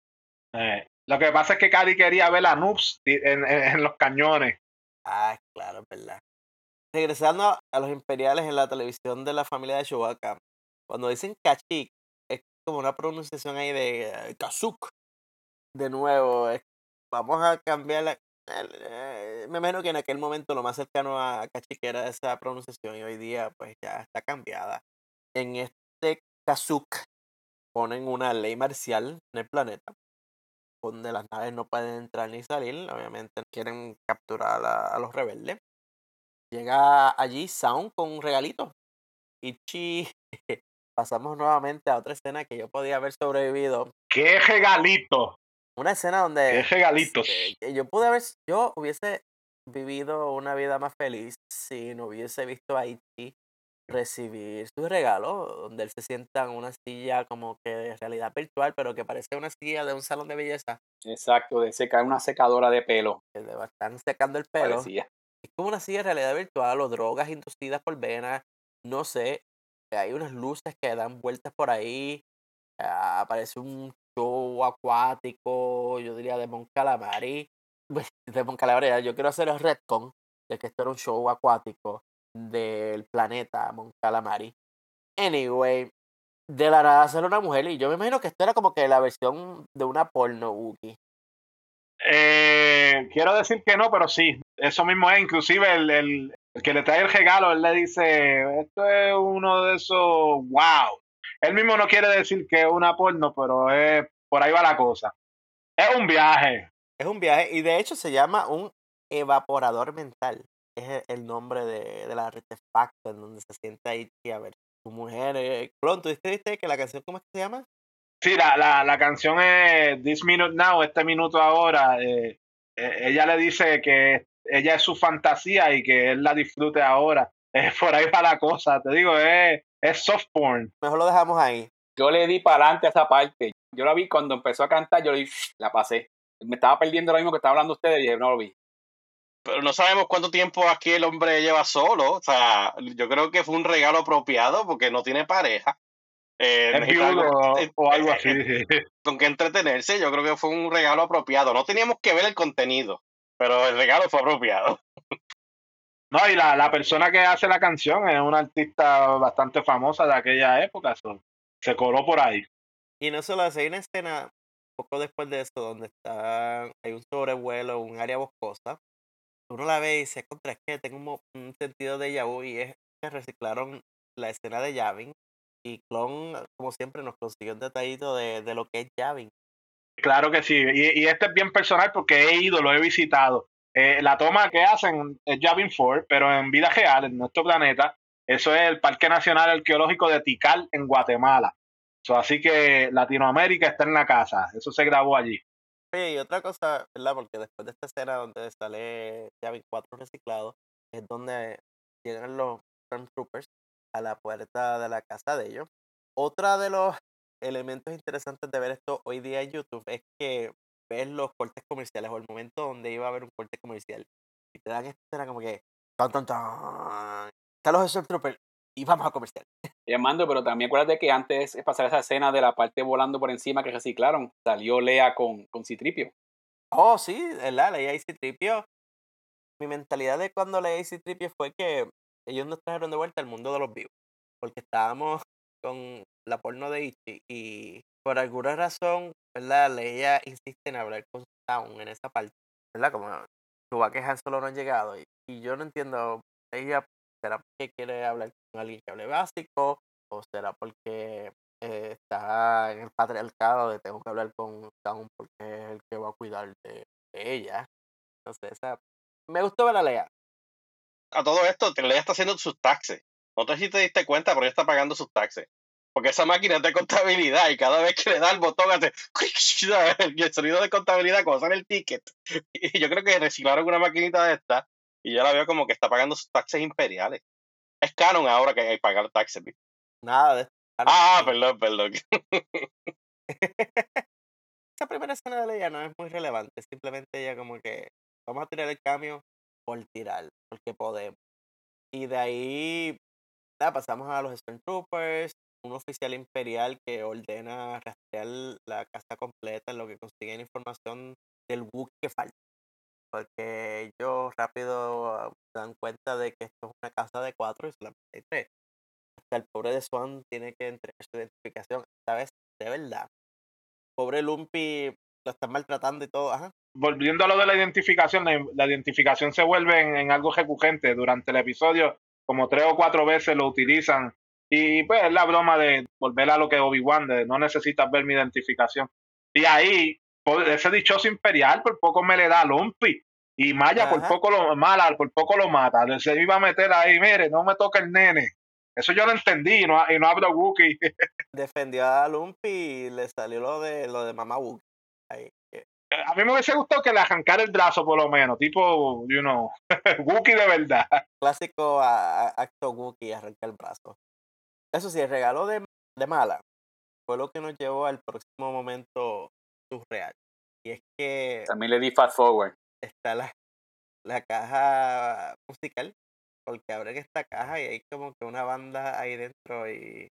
Eh, lo que pasa es que Cady quería ver a Noobs en, en- en los cañones. Ah, claro, es verdad. Regresando a los imperiales en la televisión de la familia de Chewbacca, cuando dicen Kashyyyk, es como una pronunciación ahí de eh, Kasuk. De nuevo, es- vamos a cambiar la... eh, me imagino que en aquel momento lo más cercano a Kashyyyk era esa pronunciación y hoy día pues ya está cambiada. En este Kasuk ponen una ley marcial en el planeta donde las naves no pueden entrar ni salir. Obviamente quieren capturar a los rebeldes. Llega allí Sound con un regalito. Ichi, pasamos nuevamente a otra escena que yo podía haber sobrevivido. ¡Qué regalito! Una escena donde ¡Qué regalitos! eh, yo pude haber, yo hubiese vivido una vida más feliz si no hubiese visto a Ichi recibir su regalo, donde él se sienta en una silla como que de realidad virtual, pero que parece una silla de un salón de belleza, Exacto, de secar una secadora de pelo. que le están secando el pelo. Parecía. Como una silla de realidad virtual o drogas inducidas por venas, no sé. Hay unas luces que dan vueltas por ahí. ah, aparece un show acuático, yo diría de Mon Calamari. De Mon Calamari, yo quiero hacer el retcon de que esto era un show acuático del planeta Mon Calamari. Anyway, de la nada ser una mujer y yo me imagino que esto era como que la versión de una porno Wookiee. Eh, quiero decir que no, pero sí, eso mismo es. Inclusive el, el- que le trae el regalo, él le dice, esto es uno de esos, wow. Él mismo no quiere decir que es una porno, pero es, por ahí va la cosa. Es un viaje. Es un viaje y de hecho se llama un evaporador mental. Es el- nombre de, del artefacto en donde se sienta ahí a ver su mujer. Eh, Clon, ¿tú viste que la canción cómo es que se llama? Sí, la, la, la canción es This Minute Now, este minuto ahora. eh, eh, ella le dice que ella es su fantasía y que él la disfrute ahora. Eh, por ahí va la cosa, te digo, es, es soft porn. Mejor lo dejamos ahí. Yo le di para adelante a esa parte. Yo la vi cuando empezó a cantar, yo le di, la pasé. Me estaba perdiendo lo mismo que estaba hablando ustedes y dije, no lo vi. Pero no sabemos cuánto tiempo aquí el hombre lleva solo. O sea, yo creo que fue un regalo apropiado porque no tiene pareja. Eh, eh, o algo eh, así. eh, con que entretenerse. Yo creo que fue un regalo apropiado. No teníamos que ver el contenido, pero el regalo fue apropiado. No, y la, la persona que hace la canción es una artista bastante famosa de aquella época. so, se coló por ahí. Y no solo hay una escena poco después de eso donde está, hay un sobrevuelo, un área boscosa. Uno la ve y dice, contra, es que tengo un, sentido de vu y es que reciclaron la escena de Yavin. Y Clon, como siempre, nos consiguió un detallito de, de lo que es Yavin. Claro que sí. Y, y este es bien personal porque he ido, lo he visitado. Eh, la toma que hacen es Yavin 4, pero en vida real, en nuestro planeta, eso es el Parque Nacional Arqueológico de Tikal en Guatemala. So, así que Latinoamérica está en la casa. Eso se grabó allí. Oye, y otra cosa, ¿verdad? Porque después de esta escena donde sale Yavin 4 reciclado, es donde llegan los Stormtroopers a la puerta de la casa de ellos. Otra de los elementos interesantes de ver esto hoy día en YouTube es que ves los cortes comerciales o el momento donde iba a haber un corte comercial y te dan esta escena como que tan tan tan están los Stormtroopers y vamos a comercial. Y Armando, pero también acuérdate que antes de pasar esa escena de la parte volando por encima que reciclaron, salió Lea con, con Citripio. Oh, sí, ¿verdad? Leí AC Tripio. Mi mentalidad de cuando leí AC Tripio fue que ellos nos trajeron de vuelta al mundo de los vivos. Porque estábamos con la porno de Ichi y por alguna razón, ¿verdad? Leia insiste en hablar con Sound en esa parte, ¿verdad? Como Chewbacca y Han Solo no han llegado. Y, y yo no entiendo, ella, ¿será porque quiere hablar con alguien que hable básico? ¿O será porque eh, está en el patriarcado de tengo que hablar con Sound porque es el que va a cuidar de, ella? Sé, esa... Me gustó ver a Leia. A todo esto, Leia está haciendo sus taxes. No sé si te diste cuenta, pero ella está pagando sus taxes. Porque esa máquina es de contabilidad y cada vez que le da el botón hace el sonido de contabilidad cuando sale el ticket. Y yo creo que reciclaron una maquinita de esta y yo la veo como que está pagando sus taxes imperiales. Es canon ahora que hay que pagar taxes. Nada de esto. Ah, perdón, perdón. Esa primera escena de Leia no es muy relevante. Simplemente ella como que vamos a tirar el cambio por tirar, porque podemos. Y de ahí nada, pasamos a los Stormtroopers, un oficial imperial que ordena rastrear la casa completa en lo que consiguen información del Wookiee que falta. Porque ellos rápido ah, se dan cuenta de que esto es una casa de cuatro y solamente hay tres. Hasta el pobre de Swan tiene que entregar su identificación. Esta vez, de verdad. Pobre Lumpy lo están maltratando y todo. Ajá. Volviendo a lo de la identificación, la, la identificación se vuelve en, en algo recurrente durante el episodio, como tres o cuatro veces lo utilizan. Y pues es la broma de volver a lo que Obi-Wan, de no necesitas ver mi identificación. Y ahí, por ese dichoso imperial, por poco me le da a Lumpy. Y Maya por poco lo mala, por poco lo mata. Se iba a meter ahí, mire, no me toca el nene. Eso yo lo entendí y no, y no hablo Wookiee. Defendió a Lumpy y le salió lo de lo de Mamá Wookie. Ahí, A mí me hubiese gustado que le arrancara el brazo por lo menos, tipo, you know, Wookiee de verdad. Clásico a- a- acto Wookie arranca el brazo. Eso sí, el regalo de, de Mala fue lo que nos llevó al próximo momento surreal. Y es que También le di fast forward. está la, la caja musical, porque abren esta caja y hay como que una banda ahí dentro y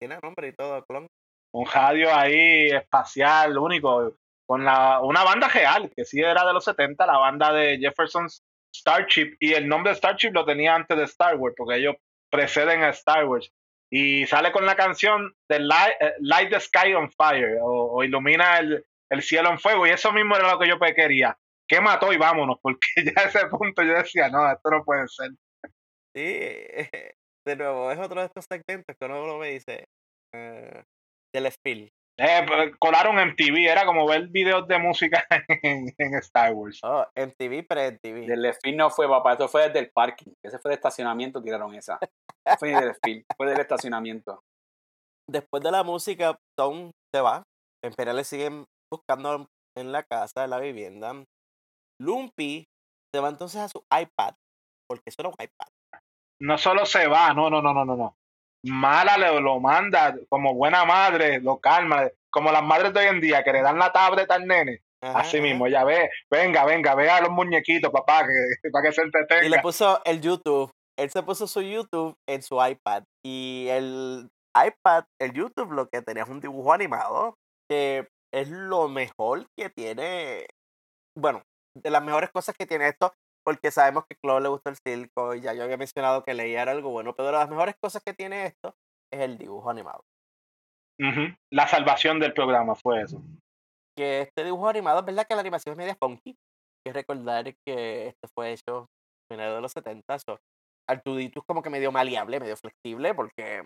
tiene nombre y todo, clon. Un radio ahí espacial, único, con la, una banda real, que sí era de los 70, la banda de Jefferson's Starship, y el nombre de Starship lo tenía antes de Star Wars, porque ellos preceden a Star Wars. Y sale con la canción de Light, eh, Light the Sky on Fire, o, Ilumina el, el cielo en fuego, y eso mismo era lo que yo quería. ¿Qué mató y vámonos? Porque ya a ese punto yo decía, no, esto no puede ser. Sí, de nuevo, es otro de estos segmentos que uno y dice, eh, del Spill. Eh, pues, colaron en TV, era como ver videos de música en, en Star Wars. Oh, MTV, pre-MTV. Del desfile no fue, papá, esto fue desde el parking. Ese fue de estacionamiento, tiraron esa. No fue del desfile, fue del estacionamiento. Después de la música, Tom se va. Imperiales siguen buscando en la casa, en la vivienda. Lumpy se va entonces a su iPad, porque eso era un iPad. no solo se va, no, no, no, no, no, no. Mala le lo manda como buena madre, lo calma, como las madres de hoy en día que le dan la tablet al nene. Ajá, Así mismo, ya ve, venga, venga, ve a los muñequitos, papá, que, para que se Y le entretenga. puso el YouTube. Él se puso su YouTube en su iPad. Y el iPad, el YouTube, lo que tenía es un dibujo animado. Que es lo mejor que tiene. Bueno, de las mejores cosas que tiene esto. Porque sabemos que a Chloe le gusta el circo. Y ya yo había mencionado que leía era algo bueno. Pero de las mejores cosas que tiene esto es el dibujo animado. La salvación del programa fue eso. que este dibujo animado, es verdad que la animación es media funky. Hay que recordar que este fue hecho a finales de los 70. So, Artudito es como que medio maleable, medio flexible, porque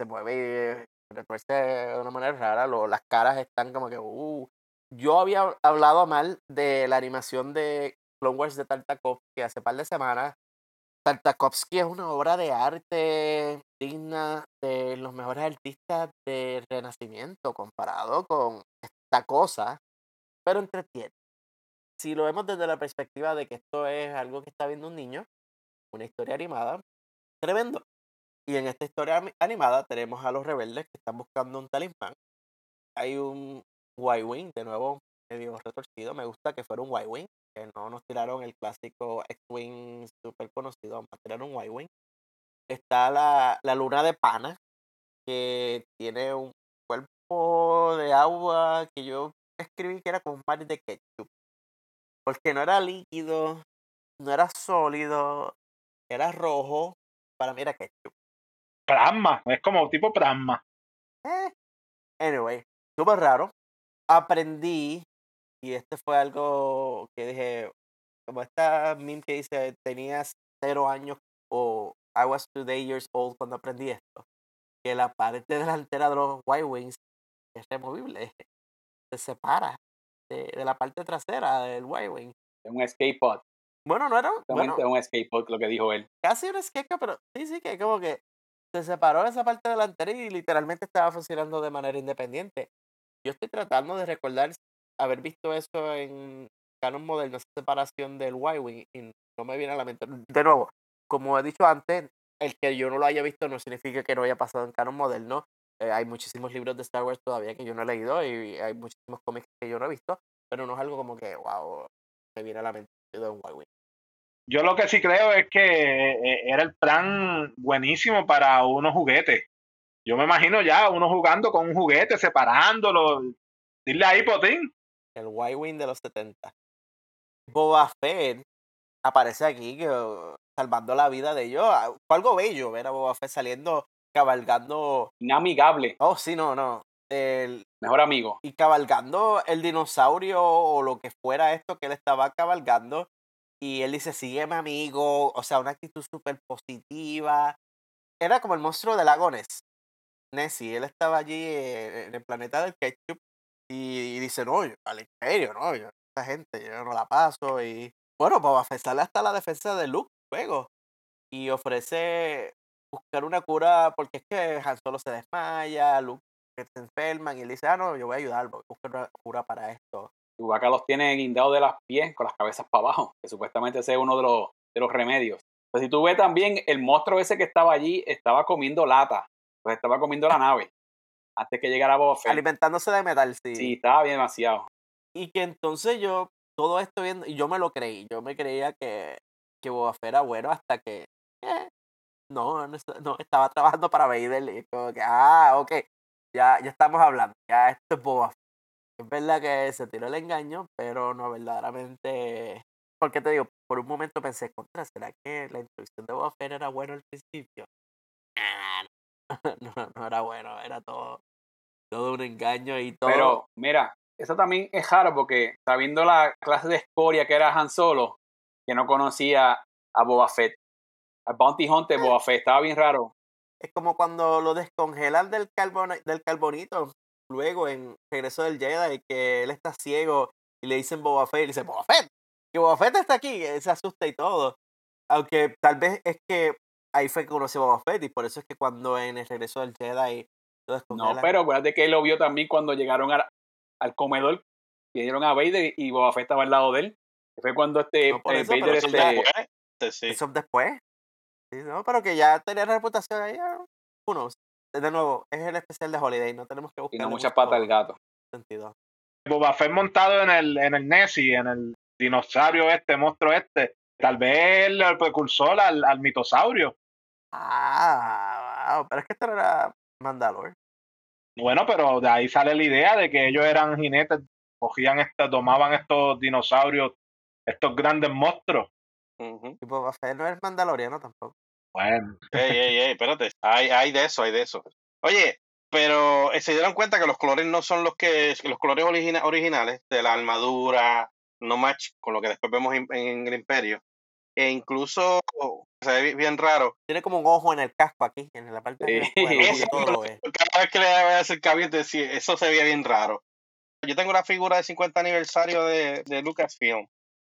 se mueve y retuerce de una manera rara. lo- las caras están como que. Uh. Yo había hablado mal de la animación de Clone Wars de Tartakovsky hace par de semanas. Tartakovsky es una obra de arte digna de los mejores artistas del Renacimiento comparado con esta cosa, pero entretiene. Si lo vemos desde la perspectiva de que esto es algo que está viendo un niño, una historia animada, tremendo. Y en esta historia animada tenemos a los rebeldes que están buscando un talismán. Hay un Y-Wing, de nuevo, medio retorcido. Me gusta que fuera un Y-Wing, que no nos tiraron el clásico X-Wing súper conocido, vamos a tirar un Y-Wing. Está la, la luna de pana, que tiene un cuerpo de agua que yo escribí que era como un mar de ketchup. Porque no era líquido, no era sólido, era rojo. Para mí era ketchup. Plasma, es como tipo plasma. Eh. Anyway, súper raro. Aprendí, y este fue algo que dije, como esta meme que dice, tenías cero años o I was today years old cuando aprendí esto, que la parte delantera de los White Wings es removible, se separa de, de la parte trasera del White Wing. Es un escape pod. Bueno, no era, bueno, Realmente es un escape pod lo que dijo él. casi una esqueca, pero sí, sí, que como que se separó esa parte delantera y literalmente estaba funcionando de manera independiente. Yo estoy tratando de recordar haber visto eso en canon moderno, esa separación del Y-Wing, y no me viene a la mente. De nuevo, como he dicho antes, el que yo no lo haya visto no significa que no haya pasado en canon moderno. Eh, hay muchísimos libros de Star Wars todavía que yo no he leído y hay muchísimos cómics que yo no he visto, pero no es algo como que, wow, me viene a la mente de un Y-Wing. Yo lo que sí creo es que eh, era el plan buenísimo para unos juguetes. Yo me imagino ya uno jugando con un juguete, separándolo. Dile ahí, Potín. El Y-Wing de los 70. Boba Fett aparece aquí que, uh, salvando la vida de ellos. Ah, Fue algo bello ver a Boba Fett saliendo, cabalgando. Inamigable, Oh, sí, no, no. El, mejor amigo. y cabalgando el dinosaurio o lo que fuera esto que él estaba cabalgando. Y él dice, sígueme amigo. O sea, una actitud súper positiva. Era como el monstruo de Lagones. Nessie, él estaba allí en el planeta del ketchup y, dice, no, yo, al imperio, no, yo, esta gente, yo no la paso. Y bueno, Boba Fett sale hasta la defensa de Luke luego y ofrece buscar una cura porque es que Han Solo se desmaya, Luke se enferman y él dice, ah, no, yo voy a ayudar, voy a buscar una cura para esto. Chewbacca los tiene guindados de las pies con las cabezas para abajo, que supuestamente es uno de los, de los remedios. Pues si tú ves también, el monstruo ese que estaba allí estaba comiendo lata, pues estaba comiendo la nave antes que llegara Boba Fett. Alimentándose de metal, sí. Sí, estaba bien demasiado. Y que entonces yo, todo esto viendo, y yo me lo creí, yo me creía que, que Boba Fett era bueno hasta que, eh, no, no, no, estaba trabajando para Vader y como que, ah, ok, ya, ya estamos hablando, ya esto es Boba Fett. Es verdad que se tiró el engaño, pero no verdaderamente, porque te digo, por un momento pensé, contra, ¿será que la introducción de Boba Fett era bueno al principio? no, no era bueno, era todo, todo un engaño y todo. Pero mira, eso también es raro porque sabiendo la clase de escoria que era Han Solo, que no conocía a Boba Fett. Al Bounty Hunter Boba Fett, estaba bien raro. Es como cuando lo descongelan del, del carbonito, luego en Regreso del Jedi, que él está ciego y le dicen Boba Fett, y le dice Boba Fett, que Boba Fett está aquí, él se asusta y todo. Aunque tal vez es que ahí fue que conoció a Boba Fett y por eso es que cuando en el regreso del Jedi No, pero acuérdate que él lo vio también cuando llegaron al, al comedor, dieron a Vader y Boba Fett estaba al lado de él. Que fue cuando este no, eso, Vader eso, este... ya, sí. eso después. Sí, no, pero que ya tenía reputación ahí. Uno, de nuevo, es el especial de Holiday, no tenemos que buscar. Y no mucha pata al gato. Sentido. Boba Fett montado en el, en el Nessie, en el dinosaurio este, monstruo este. Tal vez el precursor al, al mitosaurio. Ah, wow, pero es que esto no era Mandalore. Bueno, pero de ahí sale la idea de que ellos eran jinetes, cogían estos, tomaban estos dinosaurios, estos grandes monstruos. Uh -huh. Y Boba Fett no es mandaloriano tampoco. Bueno. Ey, ey, ey, espérate. Hay, hay de eso, hay de eso. Oye, pero se dieron cuenta que los colores no son los que, los colores origina, originales de la armadura, no match con lo que después vemos en, en el Imperio. E incluso se ve bien raro. Tiene como un ojo en el casco aquí, en la parte de Sí. eso, todo Cada vez que le voy a hacer sí, eso se veía bien raro. Yo tengo una figura de 50 aniversario de, de Lucasfilm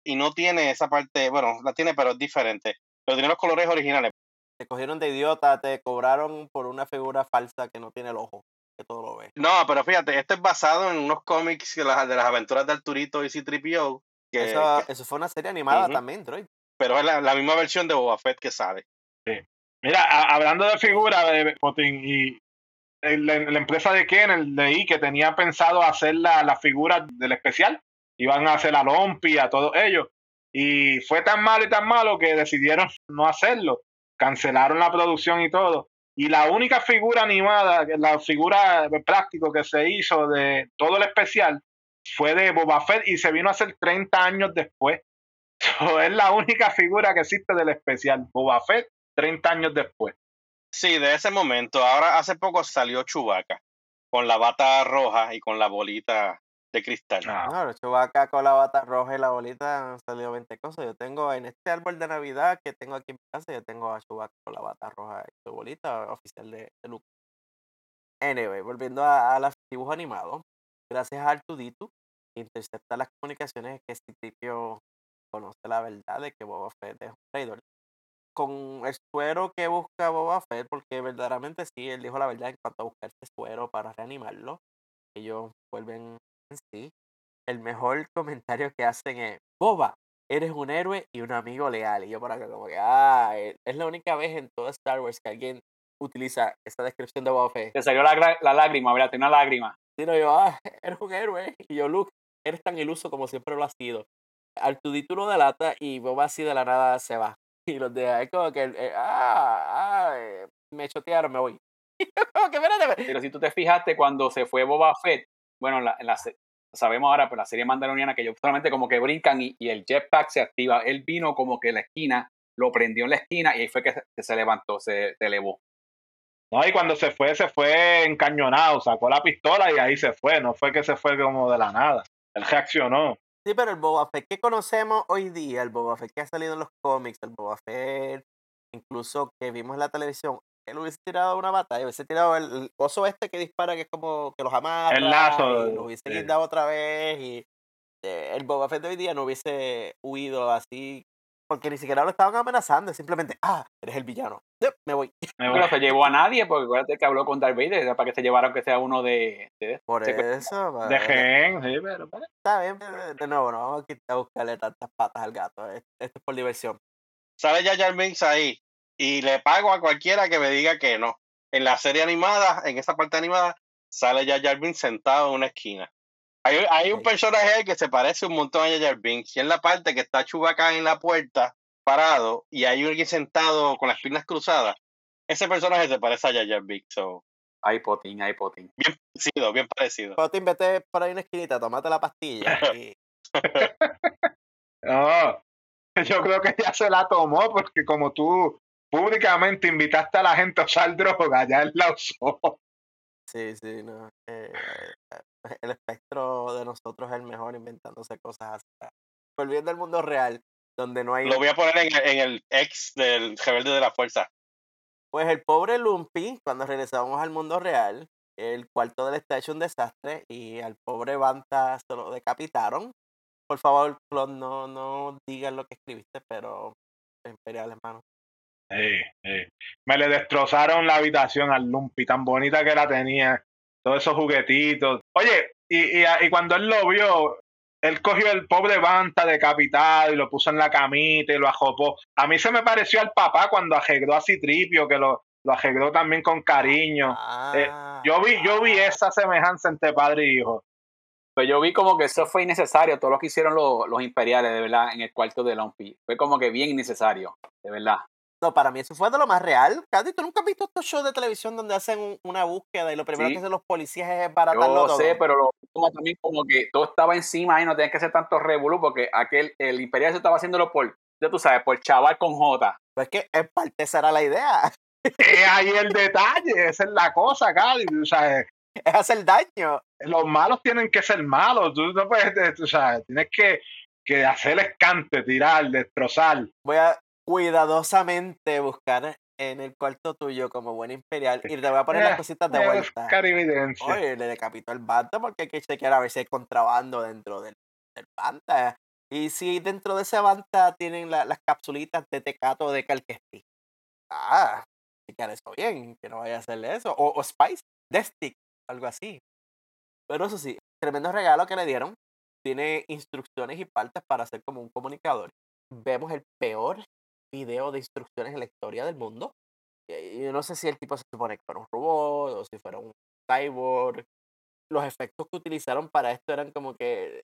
y no tiene esa parte, bueno, la tiene, pero es diferente. Pero tiene los colores originales. Te cogieron de idiota, te cobraron por una figura falsa que no tiene el ojo, que todo lo ve. No, pero fíjate, esto es basado en unos cómics de las, de las aventuras de Arturito y C-3PO. Que, eso, que, eso fue una serie animada también, Droid. Pero es la, misma versión de Boba Fett que sale. Mira, a- hablando de figura de Potín y el- la, empresa de Kennel leí que tenía pensado hacer la, la figura del especial. Iban a hacer la Lompi, a todos ellos. Y fue tan malo y tan malo que decidieron no hacerlo. Cancelaron la producción y todo. Y la única figura animada, la figura de práctico que se hizo de todo el especial fue de Boba Fett y se vino a hacer 30 años después. So, es la única figura que existe del especial. Boba Fett 30 años después. Sí, de ese momento. Ahora, hace poco salió Chewbacca con la bata roja y con la bolita de cristal. Ah. Claro, Chewbacca con la bata roja y la bolita han salido 20 cosas. Yo tengo en este árbol de Navidad que tengo aquí en mi casa, yo tengo a Chewbacca con la bata roja y su bolita oficial de, de Luke. Anyway, volviendo a, a los dibujos animados, gracias a Artuditu, intercepta las comunicaciones que Citripio conoce la verdad de que Boba Fett es un traidor. Con el suero que busca Boba Fett, porque verdaderamente sí, él dijo la verdad en cuanto a buscar este suero para reanimarlo, ellos vuelven en sí. El mejor comentario que hacen es, Boba, eres un héroe y un amigo leal. Y yo por acá como que, ah, eh, es la única vez en todo Star Wars que alguien utiliza esa descripción de Boba Fett. Te salió la, lágrima, ¿verdad? Tiene una lágrima. Sino yo, ah, eres un héroe. Y yo, Luke, eres tan iluso como siempre lo has sido. Artudito lo delata y Boba así de la nada se va. Y los deja. Es como que, eh, ah, ah, eh, me chotearon, me voy. Y yo como que, espérate. Pero si tú te fijaste cuando se fue Boba Fett, bueno, en la, en la se- sabemos ahora, pero la serie mandaloriana que ellos solamente como que brincan y, y el jetpack se activa. Él vino como que en la esquina, lo prendió en la esquina y ahí fue que se, que se levantó, se, se elevó. No, y cuando se fue, se fue encañonado, sacó la pistola y ahí se fue. No fue que se fue como de la nada. Él reaccionó. Sí, pero el Boba Fett que conocemos hoy día, el Boba Fett que ha salido en los cómics, el Boba Fett, incluso que vimos en la televisión, él hubiese tirado una batalla, hubiese tirado el, el oso este que dispara, que es como que los amarra, El lazo, y lo hubiese sí. guindado otra vez, y este, el Boba Fett de hoy día no hubiese huido así, porque ni siquiera lo estaban amenazando, es simplemente, ah, eres el villano, Yep, me voy. Me Pero voy. se llevó a nadie, porque acuérdate que habló con Darth Vader, para que se llevara aunque sea uno de... de- Por pero- eso, De bueno, gen, sí, pero, pero- está bien, pero de nuevo, no vamos a quitar- a buscarle tantas patas al gato, es- esto es por diversión. Sale Jar Jar Binks ahí y le pago a cualquiera que me diga que no. En la serie animada, en esa parte animada, sale Jar Jar Binks sentado en una esquina. Hay, hay un personaje ahí que se parece un montón a Jar Binks y en la parte que está Chewbacca en la puerta parado y hay alguien sentado con las piernas cruzadas. Ese personaje se parece a Jar Binks. so, Ay, potín, ay, potín. bien parecido, bien parecido. Potín, vete por ahí una esquinita, tomate la pastilla y No, yo creo que ya se la tomó porque como tú públicamente invitaste a la gente a usar droga, ya él la usó. Sí, sí, no. eh, eh, el espectro de nosotros es el mejor inventándose cosas así. Volviendo al mundo real, donde no hay. Lo voy a poner en, el- en el ex del Rebelde de la Fuerza. Pues el pobre Lumpy, cuando regresamos al mundo real, el cuarto de él está hecho un desastre y al pobre Banta se lo decapitaron. Por favor, Claude, no, no digas lo que escribiste, pero Imperial, hermano. Sí, sí. Me le destrozaron la habitación al Lumpy, tan bonita que la tenía, todos esos juguetitos. Oye, y, y, y cuando él lo vio, él cogió el pobre Banta decapitado y lo puso en la camita y lo ajopó. A mí se me pareció al papá cuando arregló a Citripio, que lo, lo arregló también con cariño. Eh, Ah, Yo vi, yo vi esa semejanza entre padre y hijo. Pues yo vi como que eso fue innecesario, todo lo que hicieron los, los imperiales, de verdad, en el cuarto de Lumpy. Fue como que bien innecesario, de verdad. No, para mí eso fue de lo más real. Cady, ¿tú nunca has visto estos shows de televisión donde hacen un- una búsqueda y lo primero Sí. que hacen los policías es baratarlo Yo todo? sé, pero lo, como también como que todo estaba encima y no tenía que hacer tanto revolú porque aquel, el imperial se estaba haciéndolo por, ya tú sabes, por chaval con J. Pues que en parte esa era la idea. Es ahí el detalle, esa es la cosa, Cali. O sea, Es hacer daño. los malos tienen que ser malos. Tú no puedes, tú sabes, tienes que, que hacer escante, tirar, destrozar. Voy a cuidadosamente buscar en el cuarto tuyo como buen imperial y te voy a poner las Eh, cositas de vuelta. Oye, le decapitó el banda porque hay que chequear a ver si hay contrabando dentro del, del banda. Y si dentro de ese banda tienen la- las capsulitas de tecato de calquesti. Ah, chequear eso bien, que no vaya a hacerle eso. O, o Spice, de stick, algo así. Pero eso sí, tremendo regalo que le dieron. Tiene instrucciones y partes para ser como un comunicador. Vemos el peor video de instrucciones en la historia del mundo. Y yo no sé si el tipo se supone que fuera un robot o si fuera un cyborg. Los efectos que utilizaron para esto eran como que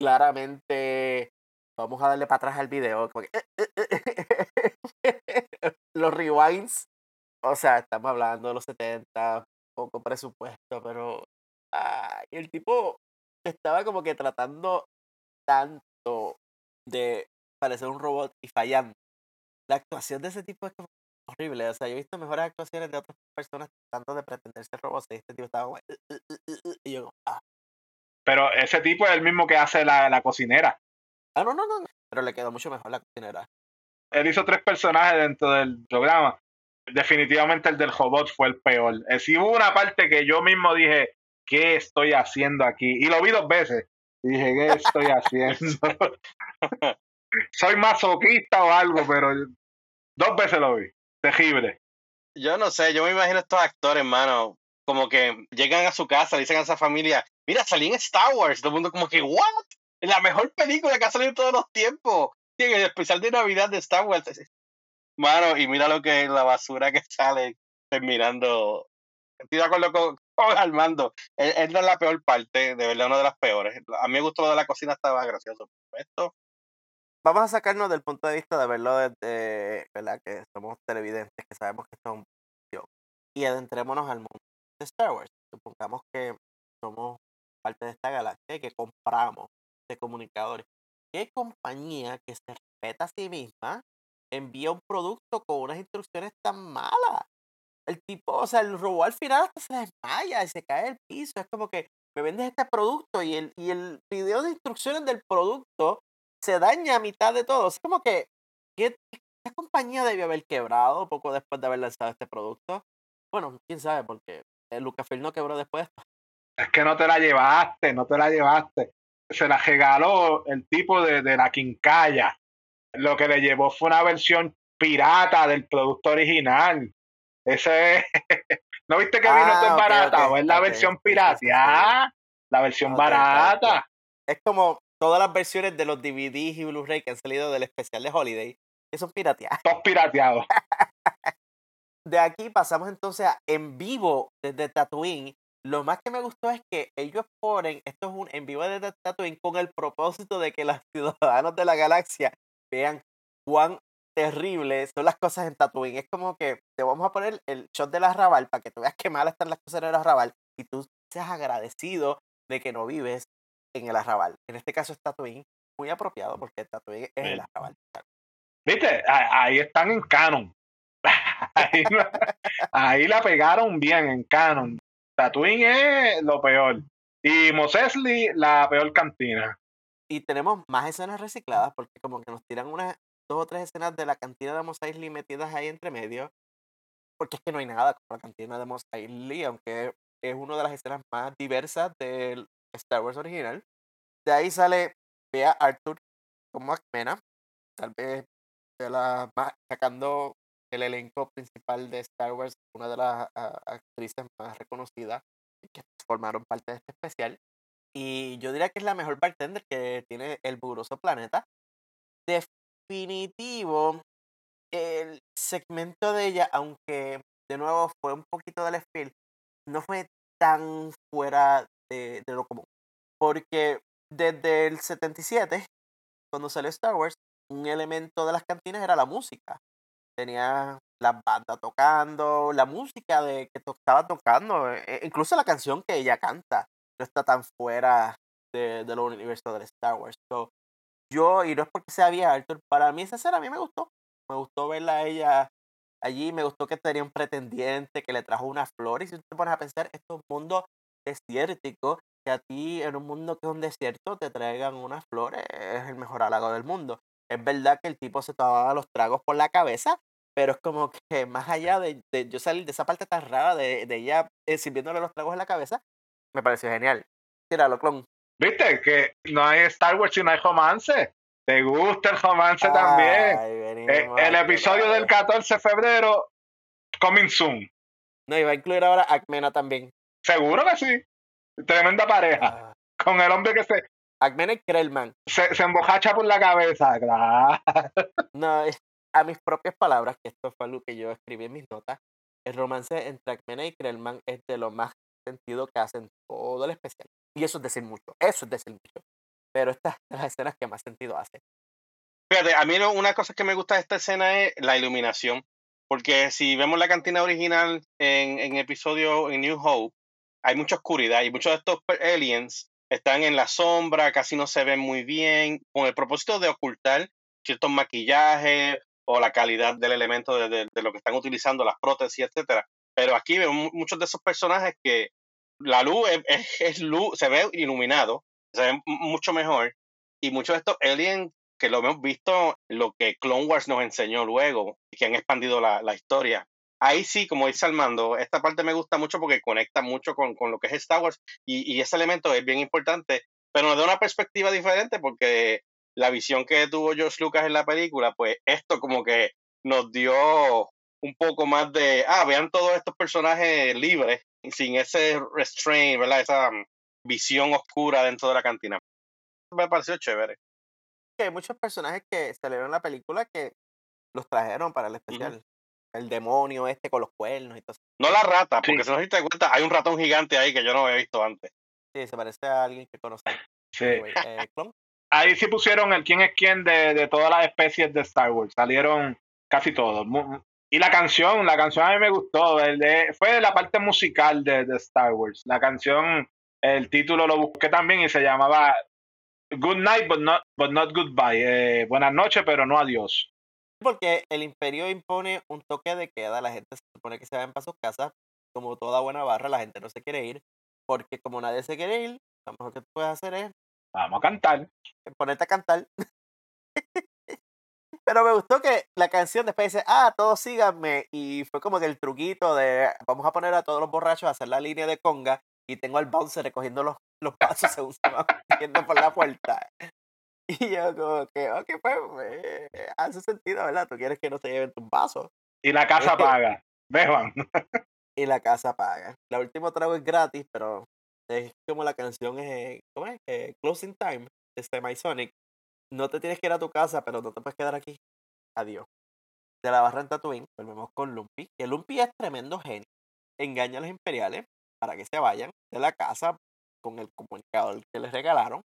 claramente vamos a darle para atrás al video. como que, los rewinds. O sea, estamos hablando de los 70, poco presupuesto, pero ay, el tipo estaba como que tratando tanto de parecer un robot y fallando. La actuación de ese tipo es como horrible. O sea, yo he visto mejores actuaciones de otras personas tratando de pretender ser robots y este tipo estaba como... Y yo, ah, Pero ese tipo es el mismo que hace la, la cocinera. ah, no, no, no, no. Pero le quedó mucho mejor la cocinera. Él hizo tres personajes dentro del programa. Definitivamente el del robot fue el peor. Eh, sí hubo una parte que yo mismo dije, ¿qué estoy haciendo aquí? Y lo vi dos veces. Y dije, ¿qué estoy haciendo? Soy masoquista o algo, pero dos veces lo vi. Terrible. Yo no sé, yo me imagino estos actores, hermano, como que llegan a su casa, dicen a esa familia, mira, salí en Star Wars. Todo el mundo como que, ¿what? La mejor película que ha salido en todos los tiempos. Sí, en el especial de Navidad de Star Wars. Mano, y mira lo que la basura que sale terminando. Estoy de acuerdo con, con Armando. Él, él es la peor parte, de verdad, una de las peores. A mí me gustó lo de la cocina, estaba gracioso. Esto, Vamos a sacarnos del punto de vista de verlo desde, ¿verdad? Que somos televidentes, que sabemos que ficción. Y adentrémonos al mundo de Star Wars. Supongamos que somos parte de esta galaxia y que compramos de comunicadores. ¿Qué compañía que se respeta a sí misma envía un producto con unas instrucciones tan malas? El tipo, o sea, el robot al final hasta se desmaya y se cae al piso. Es como que me vendes este producto y el, y el video de instrucciones del producto se daña a mitad de todo. Es como que, ¿qué, qué compañía debió haber quebrado poco después de haber lanzado este producto? Bueno, quién sabe, porque el Lucasfilm no quebró después. Es que no te la llevaste, no te la llevaste. se la regaló el tipo de, de la quincalla. Lo que le llevó fue una versión pirata del producto original. Ese ¿No viste que vino Ah, esto ok, barata? ok, ¿O es la versión pirateada? La versión barata. Es como todas las versiones de los DVDs y Blu-ray que han salido del especial de Holiday, que son pirateadas. Todos pirateados. De aquí pasamos entonces a en vivo desde Tatooine. Lo más que me gustó es que ellos ponen, esto es un en vivo desde Tatooine con el propósito de que los ciudadanos de la galaxia vean cuán terribles son las cosas en Tatooine. Es como que te vamos a poner el shot de la Raval para que tú veas qué mal están las cosas en el Arrabal y tú seas agradecido de que no vives en el Arrabal. En este caso es Tatooine, muy apropiado porque Tatooine es el. Arrabal. ¿Viste? Ah, Ahí están en canon. Ahí, la- ahí la pegaron bien en canon. Tatooine es lo peor. Y Mos Eisley, la peor cantina. Y tenemos más escenas recicladas porque como que nos tiran unas dos o tres escenas de la cantina de Mos Eisley metidas ahí entre medio. Porque es que no hay nada como la cantina de Mos Eisley, aunque es una de las escenas más diversas del Star Wars original. De ahí sale Bea Arthur como Acmena, tal vez de la sacando el elenco principal de Star Wars, una de las ah, actrices más reconocidas que formaron parte de este especial. Y yo diría que es la mejor bartender que tiene el bugroso planeta. Definitivo, el segmento de ella, aunque de nuevo fue un poquito del desfile, no fue tan fuera de, de lo común. Porque desde el 77, cuando salió Star Wars, un elemento de las cantinas era la música. Tenía las bandas tocando, la música de que estaba tocando, e- e- incluso la canción que ella canta no está tan fuera de, de lo universo del Star Wars. So, yo, y no es porque sea vieja, Arthur, para mí esa escena a mí me gustó. Me gustó verla a ella allí, me gustó que tenía un pretendiente que le trajo unas flores. Y si tú te pones a pensar, esto es desértico, que a ti en un mundo que es un desierto te traigan unas flores, es el mejor halago del mundo. Es verdad que el tipo se tomaba los tragos por la cabeza, pero es como que más allá de, de yo salir de esa parte tan rara de, de ella eh, sirviéndole los tragos en la cabeza, me pareció genial. Tíralo, clon. ¿Viste? Que no hay Star Wars y no hay romance. ¿Te gusta el romance también? Eh, el episodio del 14 de febrero, coming soon. No, y va a incluir ahora a Acmena también. Seguro que sí. Tremenda pareja. Ah, Con el hombre que se, Acmena y Krellman. se, se embojacha por la cabeza. Claro. No, a mis propias palabras, que esto fue algo que yo escribí en mis notas, el romance entre Acmena y Krellman es de lo más sentido que hacen todo el especial. Y eso es decir mucho, eso es decir mucho. Pero estas son las escenas que más sentido hacen. Fíjate, a mí lo- una cosa que me gusta de esta escena es la iluminación. Porque si vemos la cantina original en, en episodio en New Hope, hay mucha oscuridad y muchos de estos aliens están en la sombra, casi no se ven muy bien, con el propósito de ocultar ciertos maquillajes o la calidad del elemento de, lo que están utilizando, las prótesis, etcétera. Pero aquí vemos mu- muchos de esos personajes que la luz es, es- luz, se ve iluminado, se ve mucho mejor. Y muchos de estos aliens que lo hemos visto, lo que Clone Wars nos enseñó luego, que han expandido la historia. Ahí sí, como dice Armando, esta parte me gusta mucho porque conecta mucho con, con lo que es Star Wars y, y ese elemento es bien importante, pero nos da una perspectiva diferente porque la visión que tuvo George Lucas en la película, pues esto como que nos dio un poco más de, ah, vean todos estos personajes libres, y sin ese restraint, ¿verdad? Esa mm, visión oscura dentro de la cantina. Me pareció chévere. Que hay muchos personajes que salieron en la película que los trajeron para el especial. El demonio este con los cuernos y todo eso. No la rata, Sí. porque si no te cuenta, hay un ratón gigante ahí que yo no había visto antes. Sí, se parece a alguien que conoce. Sí. Anyway, eh. Ahí sí pusieron el quién es quién de, de todas las especies de Star Wars. Salieron casi todos. Y la canción, la canción a mí me gustó. el de- fue la parte musical de, de Star Wars. La canción, el título lo busqué también y se llamaba Good Night, but not, but not Goodbye. Eh, buenas noches, pero no adiós. Porque el imperio impone un toque de queda, la gente se supone que se vayan para sus casas, como toda buena barra, la gente no se quiere ir, porque como nadie se quiere ir, lo mejor que tú puedes hacer es Vamos a cantar. ponerte a cantar. Pero me gustó que la canción después dice, ah, todos síganme, y fue como que el truquito de, vamos a poner a todos los borrachos a hacer la línea de conga, y tengo al bouncer recogiendo los, los vasos según se van metiendo por la puerta. Y yo como que, ok, pues, eh, hace sentido, ¿verdad? Tú quieres que no se lleven tus vasos. Y la casa Este- paga. Beban. y la casa paga. La última trago es gratis, pero es como la canción es, ¿cómo es? Eh, Closing Time de Semisonic. No te tienes que ir a tu casa, pero no te puedes quedar aquí. Adiós. De la barra en Tatooine, volvemos con Lumpy. Que Lumpy es tremendo genio. Engaña a los imperiales para que se vayan de la casa con el comunicador que les regalaron.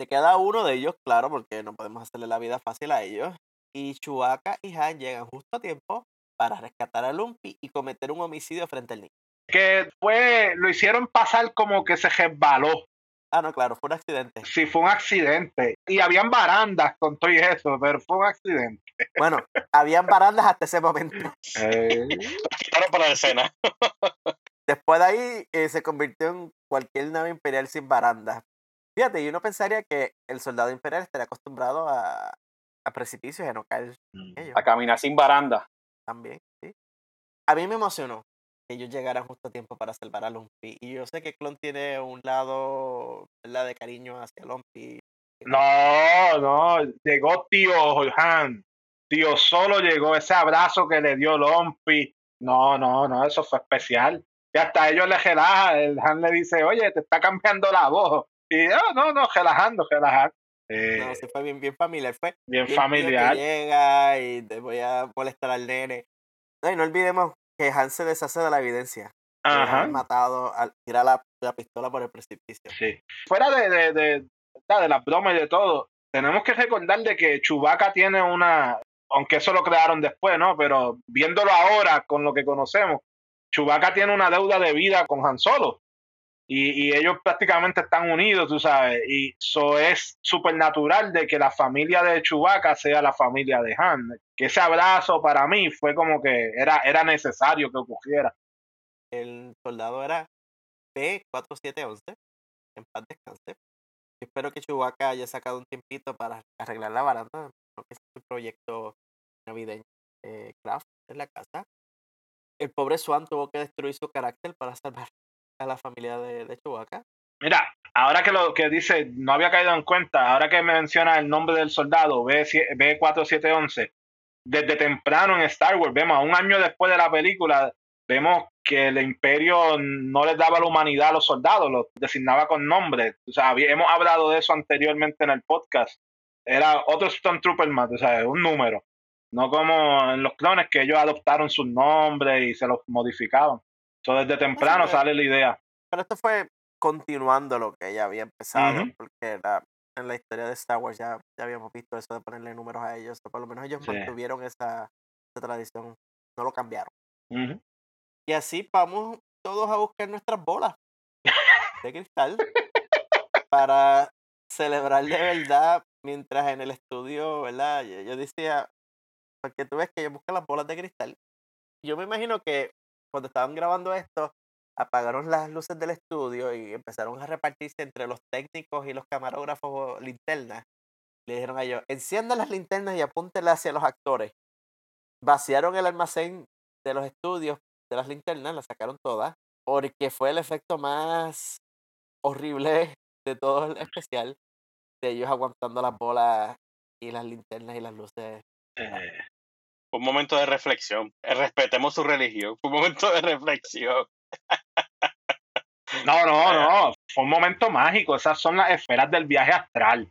Se queda uno de ellos, claro, porque no podemos hacerle la vida fácil a ellos. Y Chewbacca y Han llegan justo a tiempo para rescatar a Lumpy y cometer un homicidio frente al niño. Que fue, lo hicieron pasar como que se resbaló. Ah, no, claro, fue un accidente. Sí, fue un accidente. Y habían barandas con todo y eso, pero fue un accidente. Bueno, habían barandas hasta ese momento. Eh, Quitaron para la escena. Después de ahí eh, se convirtió en cualquier nave imperial sin barandas. Fíjate, y uno pensaría que el soldado imperial estaría acostumbrado a, a precipicios y a no caer en ellos A caminar sin baranda. también. ¿sí? A mí me emocionó que ellos llegaran justo a tiempo para salvar a Lumpy. Y yo sé que Clon tiene un lado ¿verdad? de cariño hacia Lumpy. no, no, llegó tío Han. Tío solo llegó ese abrazo que le dio Lompi. No, no, no, eso fue especial. Y hasta ellos le relaja. El Han le dice, oye, te está cambiando la voz. Y no, no, no, relajando, relajando. Eh, No, sí fue bien, bien familiar. Fue bien familiar. Llega y te voy a molestar al nene. No, y no olvidemos que Han se deshace de la evidencia. Ajá. matado, al tirar la, la pistola por el precipicio. Sí. Fuera de, de, de, de las bromas y de todo, tenemos que recordar de que Chewbacca tiene una, aunque eso lo crearon después, ¿no? Pero viéndolo ahora con lo que conocemos, Chewbacca tiene una deuda de vida con Han Solo. Y, ellos prácticamente están unidos, tú sabes. Y eso es súper natural de que la familia de Chewbacca sea la familia de Han. Que ese abrazo para mí fue como que era, era necesario que ocurriera. El soldado era P4711. En paz descanse. Yo espero que Chewbacca haya sacado un tiempito para arreglar la baranda. Creo que es un proyecto navideño de Kraft en la casa. El pobre Swan tuvo que destruir su carácter para salvar a la familia de, Chewbacca. Mira, ahora que lo que dice, no había caído en cuenta, ahora que menciona el nombre del soldado, B, B4711, desde temprano en Star Wars, vemos, un año después de la película, vemos que el imperio no les daba la humanidad a los soldados, los designaba con nombre. O sea, hemos hablado de eso anteriormente en el podcast. Era otro Stormtrooper más, o sea, un número. No como en los clones que ellos adoptaron sus nombres y se los modificaban. So, desde temprano pero- sale la idea. Pero esto fue continuando lo que ya había empezado, Ujú. porque la- en la historia de Star Wars ya, ya habíamos visto eso de ponerle números a ellos, o por lo menos ellos Sí. mantuvieron esa, esa tradición, no lo cambiaron. Ujú. Y así vamos todos a buscar nuestras bolas de cristal para celebrar de verdad mientras en el estudio, ¿verdad? Yo, yo decía, porque tú ves que ellos buscan las bolas de cristal. Yo me imagino que cuando estaban grabando esto, apagaron las luces del estudio y empezaron a repartirse entre los técnicos y los camarógrafos linternas. Le dijeron a ellos, enciendan las linternas y apúntenlas hacia los actores. Vaciaron el almacén de los estudios de las linternas, las sacaron todas, porque fue el efecto más horrible de todo el especial, de ellos aguantando las bolas y las linternas y las luces. Eh, un momento de reflexión. Eh, Respetemos su religión. Fue un momento de reflexión. No, no, no. Fue un momento mágico. Esas son las esferas del viaje astral.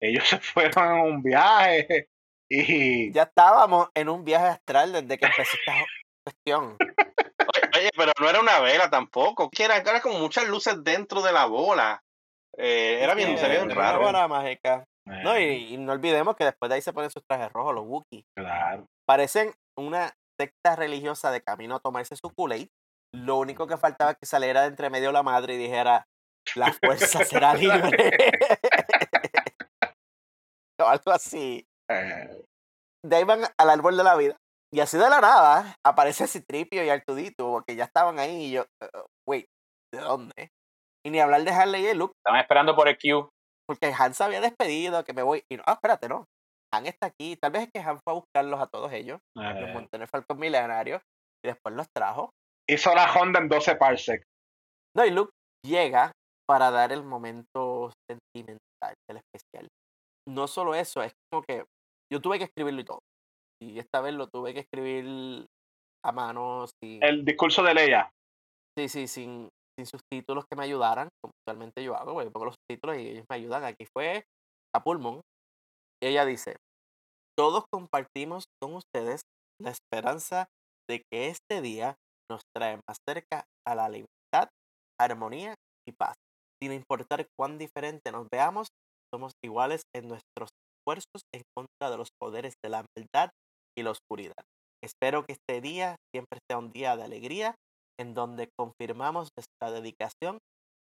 Ellos se fueron en un viaje y Ya estábamos en un viaje astral desde que empezó esta cuestión. Oye, pero no era una vela tampoco. Que era, era como muchas luces dentro de la bola. Eh, era bien, Eh, se bien una raro. bola mágica. No, Eh, y, y no olvidemos que después de ahí se ponen sus trajes rojos, los Wookiees. claro. Parecen una secta religiosa de camino a tomarse su Kool-Aid. Lo único que faltaba es que saliera de entre medio la madre y dijera, la fuerza será libre. o algo así. Eh, De ahí van al árbol de la vida. Y así de la nada aparece Citripio y Artudito, porque ya estaban ahí y yo, "Uh, wait, ¿de dónde? Y ni hablar de Harley y Luke, Estaban esperando por el Q. porque Han se había despedido, que me voy. Y no, ah, espérate, no. Han está aquí. Tal vez es que Han fue a buscarlos a todos ellos. Los eh, montó en el Falcon Milenario y después los trajo. hizo la Honda en 12 parsecs. No, y Luke llega para dar el momento sentimental del especial. No solo eso, es como que yo tuve que escribirlo y todo. Y esta vez lo tuve que escribir a mano. Sin, El discurso de Leia. sí, sí, sin, sin subtítulos que me ayudaran, como usualmente yo hago, porque pongo los subtítulos y ellos me ayudan. Aquí fue a pulmón. Ella dice, todos compartimos con ustedes la esperanza de que este día nos trae más cerca a la libertad, armonía y paz. Sin importar cuán diferente nos veamos, somos iguales en nuestros esfuerzos en contra de los poderes de la maldad y la oscuridad. Espero que este día siempre sea un día de alegría en donde confirmamos nuestra dedicación,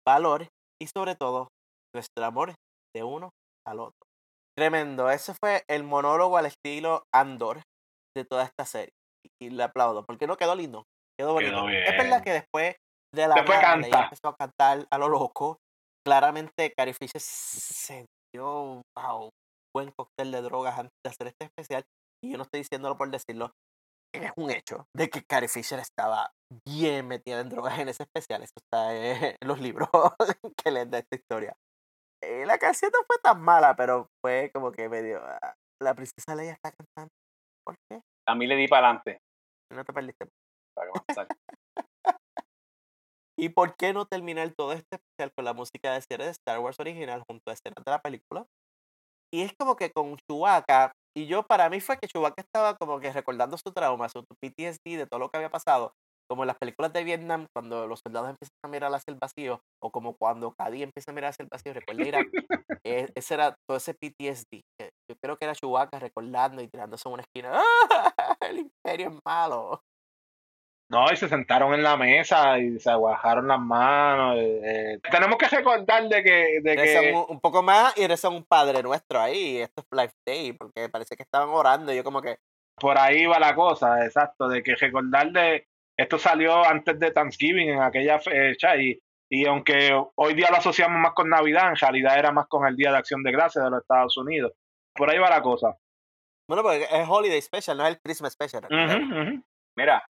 valor y sobre todo nuestro amor de uno al otro. Tremendo, ese fue el monólogo al estilo Andor de toda esta serie. Y le aplaudo, porque no quedó lindo, quedó bonito. Quedó Es verdad que después de la Después ella canta. empezó a cantar a lo loco. Claramente Carrie Fisher se dio wow, buen cóctel de drogas antes de hacer este especial. Y yo no estoy diciéndolo por decirlo, es un hecho de que Carrie Fisher estaba bien metida en drogas en ese especial. Eso está en los libros que leen de esta historia. Eh, la canción no fue tan mala, pero fue como que medio. ah, La princesa Leia está cantando. ¿Por qué? A mí le di para adelante. No te perdiste. para. ¿Y por qué no terminar todo este especial con la música de cierre de Star Wars original junto a escenas de la película? Y es como que con Chewbacca, y yo para mí fue que Chewbacca estaba como que recordando su trauma, su PTSD de todo lo que había pasado, como en las películas de Vietnam, cuando los soldados empiezan a mirar hacia el vacío, o como cuando Cady empieza a mirar hacia el vacío, recuerda Irak, eh, ese era todo ese PTSD. Yo creo que era Chewbacca recordando y tirándose en una esquina, ¡Ah! el imperio es malo. No, y se sentaron en la mesa y se aguajaron las manos. eh, eh. Tenemos que recordar de que, de que un, un poco más y rezan un Padre Nuestro ahí. Esto es Life Day, porque parece que estaban orando. Yo, como que, por ahí va la cosa, exacto, de que recordar de esto salió antes de Thanksgiving en aquella fecha y, y aunque hoy día lo asociamos más con Navidad, en realidad era más con el Día de Acción de Gracias de los Estados Unidos. Por ahí va la cosa. bueno, porque es Holiday Special, no es el Christmas Special. Mira,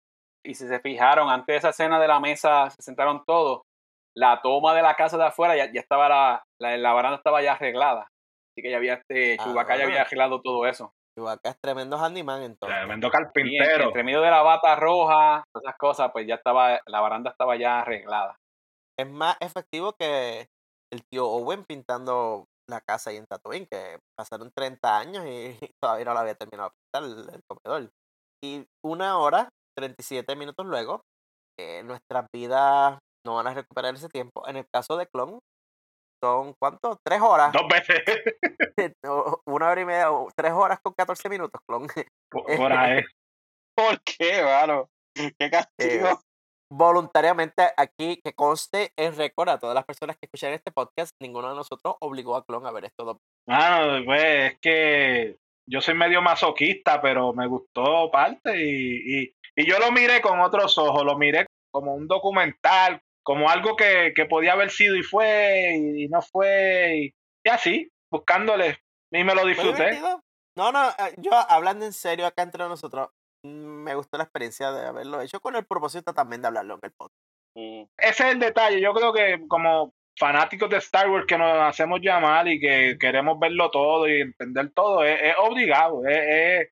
y si se fijaron, antes de esa cena de la mesa, se sentaron todos. La toma de la casa de afuera ya, ya estaba, la, la, la baranda estaba ya arreglada. Así que ya había este, Chewbacca ya había Ah. arreglado todo eso. Chewbacca es tremendo handyman, entonces. Tremendo carpintero. entre medio de la bata roja, todas esas cosas, pues ya estaba, la baranda estaba ya arreglada. Es más efectivo que el tío Owen pintando la casa ahí en Tatooine, que pasaron 30 años y todavía no la había terminado de pintar el, el comedor. Y una hora, 37 minutos luego, eh, nuestras vidas no van a recuperar ese tiempo. En el caso de Clon, son ¿cuánto? Tres horas. Dos veces. o- Una hora y media, o tres horas con 14 minutos, Clon. por, por ahí. ¿Por qué, mano? ¿Qué castigo? voluntariamente aquí que conste en récord a todas las personas que escuchan este podcast, ninguno de nosotros obligó a Clon a ver esto. dos- Mano, pues es que yo soy medio masoquista, pero me gustó parte y, y, y yo lo miré con otros ojos, lo miré como un documental, como algo que, que podía haber sido y fue y, no fue y, y así, buscándole y me lo ¿Fue disfruté. No, no, eh, yo hablando en serio acá entre nosotros, mm, me gustó la experiencia de haberlo hecho con el propósito también de hablarlo en el podcast. Mm, Ese es el detalle, yo creo que como fanáticos de Star Wars que nos hacemos llamar y que queremos verlo todo y entender todo, es, es obligado, es, es,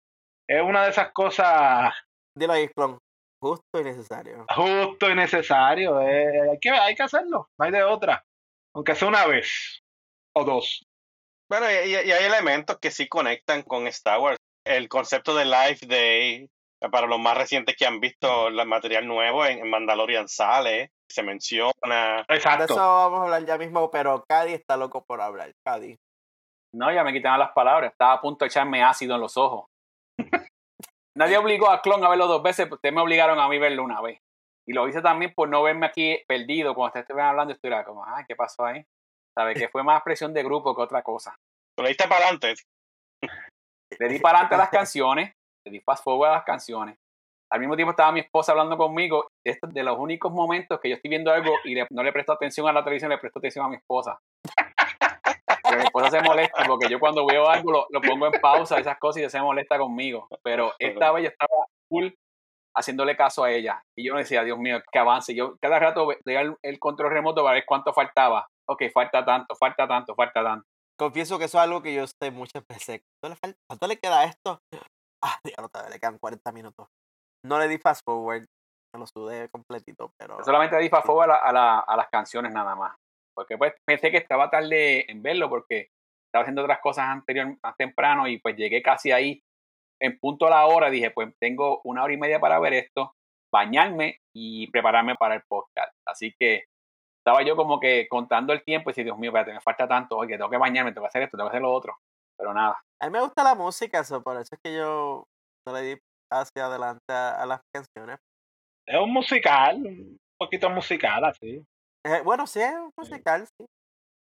es una de esas cosas Dilo ahí, Clon. Justo y necesario. justo y necesario. eh, hay, que, hay que hacerlo, no hay de otra. Aunque sea una vez o dos. Bueno, y, y hay elementos que sí conectan con Star Wars. El concepto de Life Day, para los más recientes que han visto el material nuevo, en, en Mandalorian sale, se menciona. De Exacto. eso vamos a hablar ya mismo, pero Cady está loco por hablar. Cady. No, ya me quitaron las palabras. Estaba a punto de echarme ácido en los ojos. Nadie obligó a Clon a verlo dos veces, pues ustedes me obligaron a mí verlo una vez. Y lo hice también por no verme aquí perdido. Cuando ustedes estuvieran hablando, estuviera como, ay, ¿qué pasó ahí? ¿Sabes? Que fue más presión de grupo que otra cosa. Lo leíste para adelante. Le di para adelante a las canciones, le di fast forward a las canciones. Al mismo tiempo estaba mi esposa hablando conmigo. Este es de los únicos momentos que yo estoy viendo algo y le- no le presto atención a la televisión, le presto atención a mi esposa. Mi esposa se molesta porque yo cuando veo algo lo, lo pongo en pausa, esas cosas, y ella se molesta conmigo. Pero esta vez yo estaba full haciéndole caso a ella. Y yo decía, Dios mío, que avance. Yo cada rato veía el, control remoto para ver cuánto faltaba. Ok, falta tanto, falta tanto, falta tanto. Confieso que eso es algo que yo sé muchas veces. ¿Cuánto le, falta? ¿Cuánto le queda a esto? Ah, diablo, todavía le quedan 40 minutos. No le di fast forward, me lo sudé completito, pero... Solamente di fast forward a, la, a las canciones nada más. Porque pues pensé que estaba tarde en verlo porque estaba haciendo otras cosas anterior, más temprano y pues llegué casi ahí en punto a la hora. Dije, pues tengo una hora y media para ver esto, bañarme y prepararme para el podcast. Así que estaba yo como que contando el tiempo y si Dios mío, espérate, me falta tanto, oye, tengo que bañarme, tengo que hacer esto, tengo que hacer lo otro. Pero nada. A mí me gusta la música, eso, por eso es que yo no le di hacia adelante a, las canciones. Es un musical, un poquito musical así. Eh, bueno, sí, es musical, sí.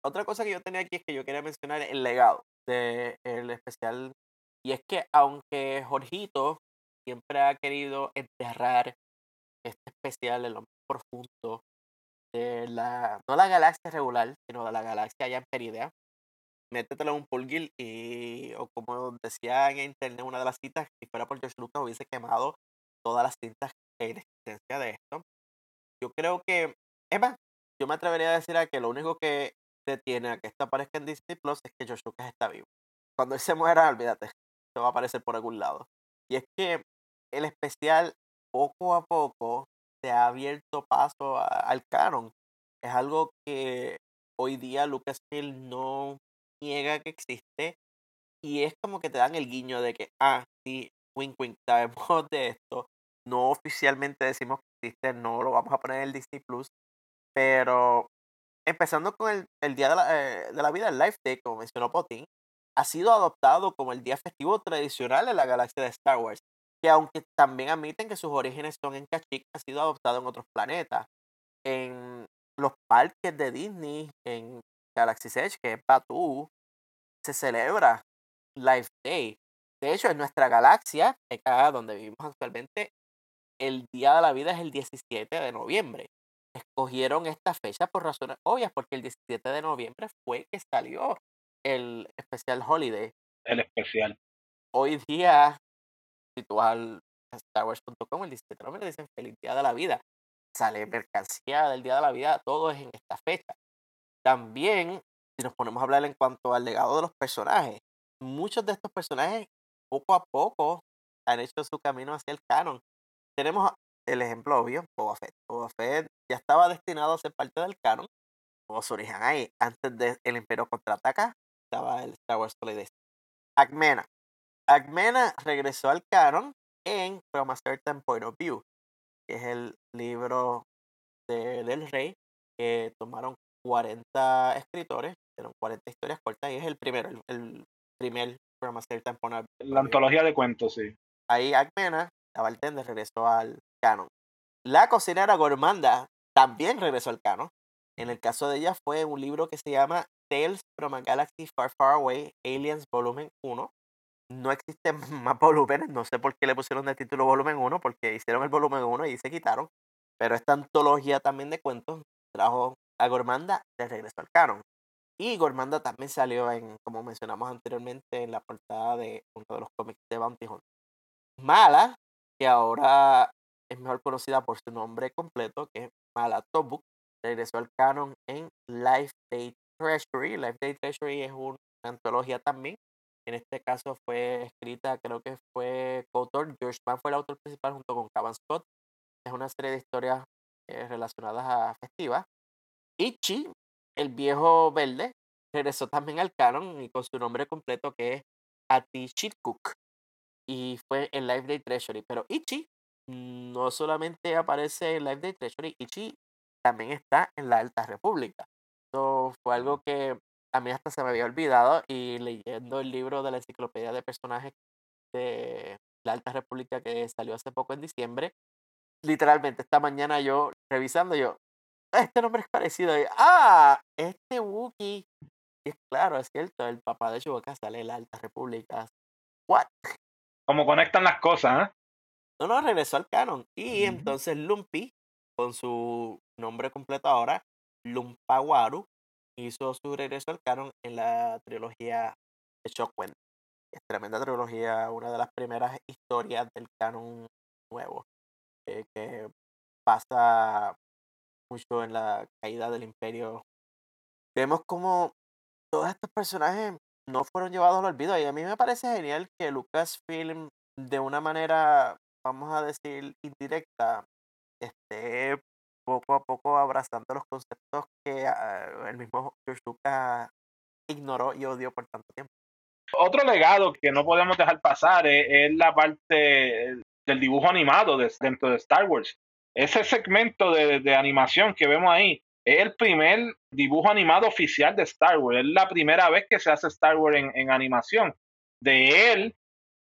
Otra cosa que yo tenía aquí es que yo quería mencionar el legado del el especial. Y es que aunque Jorgito siempre ha querido enterrar este especial en lo más profundo de la, no la galaxia regular, sino de la galaxia allá en Peridea, métetelo en un pulgil y, o como decía en internet una de las citas, si fuera por George Lucas hubiese quemado todas las cintas en existencia de esto. Yo creo que, es más, yo me atrevería a decir a que lo único que detiene a que esto aparezca en Disney Plus es que George Lucas está vivo. Cuando él se muera, olvídate, esto va a aparecer por algún lado. Y es que el especial, poco a poco, se ha abierto paso al canon. Es algo que hoy día Lucasfilm no niega que existe y es como que te dan el guiño de que, ah, sí, wink wink, sabemos de esto, no oficialmente decimos que existe, no lo vamos a poner en el Disney Plus, pero empezando con el, el Día de la, eh, de la Vida, el Life Day, como mencionó Potin, ha sido adoptado como el día festivo tradicional en la galaxia de Star Wars, que aunque también admiten que sus orígenes son en Kashyyyk, ha sido adoptado en otros planetas. En los parques de Disney, en Galaxy Edge, que es Batuu, se celebra Life Day. De hecho, en nuestra galaxia, acá donde vivimos actualmente, el Día de la Vida es el 17 de noviembre. Escogieron esta fecha por razones obvias, porque el 17 de noviembre fue que salió el especial Holiday. El especial. Hoy día, si tú vas al StarWars.com, el 17 de noviembre dicen Feliz Día de la Vida. Sale mercancía del Día de la Vida, todo es en esta fecha. También, si nos ponemos a hablar en cuanto al legado de los personajes, muchos de estos personajes poco a poco han hecho su camino hacia el canon. Tenemos el ejemplo obvio, Boba Fett. Boba Fett ya estaba destinado a ser parte del canon, como su origen ahí. Antes del el Imperio contraataca, estaba el Star Wars Holidays. Agmena. Agmena regresó al canon en From a Certain Point of View, que es el libro de, del rey que tomaron 40 escritores, eran 40 historias cortas y es el primero, el, primer programa La antología de cuentos, sí. Ahí Agmena, la bartender, regresó al canon. La cocinera Gormanda también regresó al canon. En el caso de ella fue un libro que se llama Tales from a Galaxy Far Far Away, Aliens Volumen 1. No existen más volúmenes, no sé por qué le pusieron de título volumen 1, porque hicieron el volumen 1 y se quitaron. Pero esta antología también de cuentos trajo a Gormanda de regreso al canon. Y Gormanda también salió en, como mencionamos anteriormente, en la portada de uno de los cómics de Bounty Hunter. Mala, que ahora es mejor conocida por su nombre completo, que es Mala Tobuk, regresó al canon en Life Day Treasury. Life Day Treasury es una antología también. En este caso fue escrita, creo que fue coautor, George Mann fue el autor principal junto con Cavan Scott. Es una serie de historias eh, relacionadas a festivas. Ichi, el viejo verde, regresó también al canon y con su nombre completo que es Ati Cook. Y fue en Live Day Treasury. Pero Ichi no solamente aparece en Live Day Treasury, Ichi también está en la Alta República. Eso fue algo que a mí hasta se me había olvidado y leyendo el libro de la enciclopedia de personajes de la Alta República que salió hace poco en diciembre, literalmente esta mañana yo revisando yo, este nombre es parecido. ah, este Wookiee. Y es claro, es cierto, el papá de Chewbacca sale de la Alta República. ¿What? ¿Cómo conectan las cosas, ¿eh? No, no, regresó al canon. Y entonces Lumpy, con su nombre completo ahora, Lumpawaru, hizo su regreso al canon en la trilogía de Shockwell. Es tremenda trilogía, una de las primeras historias del canon nuevo. eh, que pasa mucho en la caída del imperio. Vemos como todos estos personajes no fueron llevados al olvido y a mí me parece genial que Lucasfilm de una manera, vamos a decir, indirecta, esté poco a poco abrazando los conceptos que ah, el mismo George Lucas ignoró y odió por tanto tiempo. Otro legado que no podemos dejar pasar es, la parte del dibujo animado dentro de Star Wars. Ese segmento de, animación que vemos ahí es el primer dibujo animado oficial de Star Wars. Es la primera vez que se hace Star Wars en, en animación. De él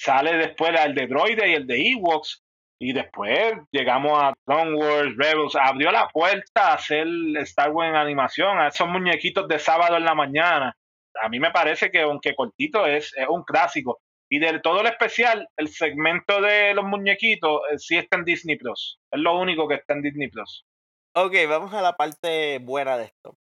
sale después el de Droide y el de Ewoks. Y después llegamos a Clone Wars, Rebels. Abrió la puerta a hacer Star Wars en animación, a esos muñequitos de sábado en la mañana a mí me parece que aunque cortito es, un clásico. Y de todo lo especial, el segmento de los muñequitos eh, sí está en Disney Plus. Es lo único que está en Disney Plus. Ok, vamos a la parte buena de esto.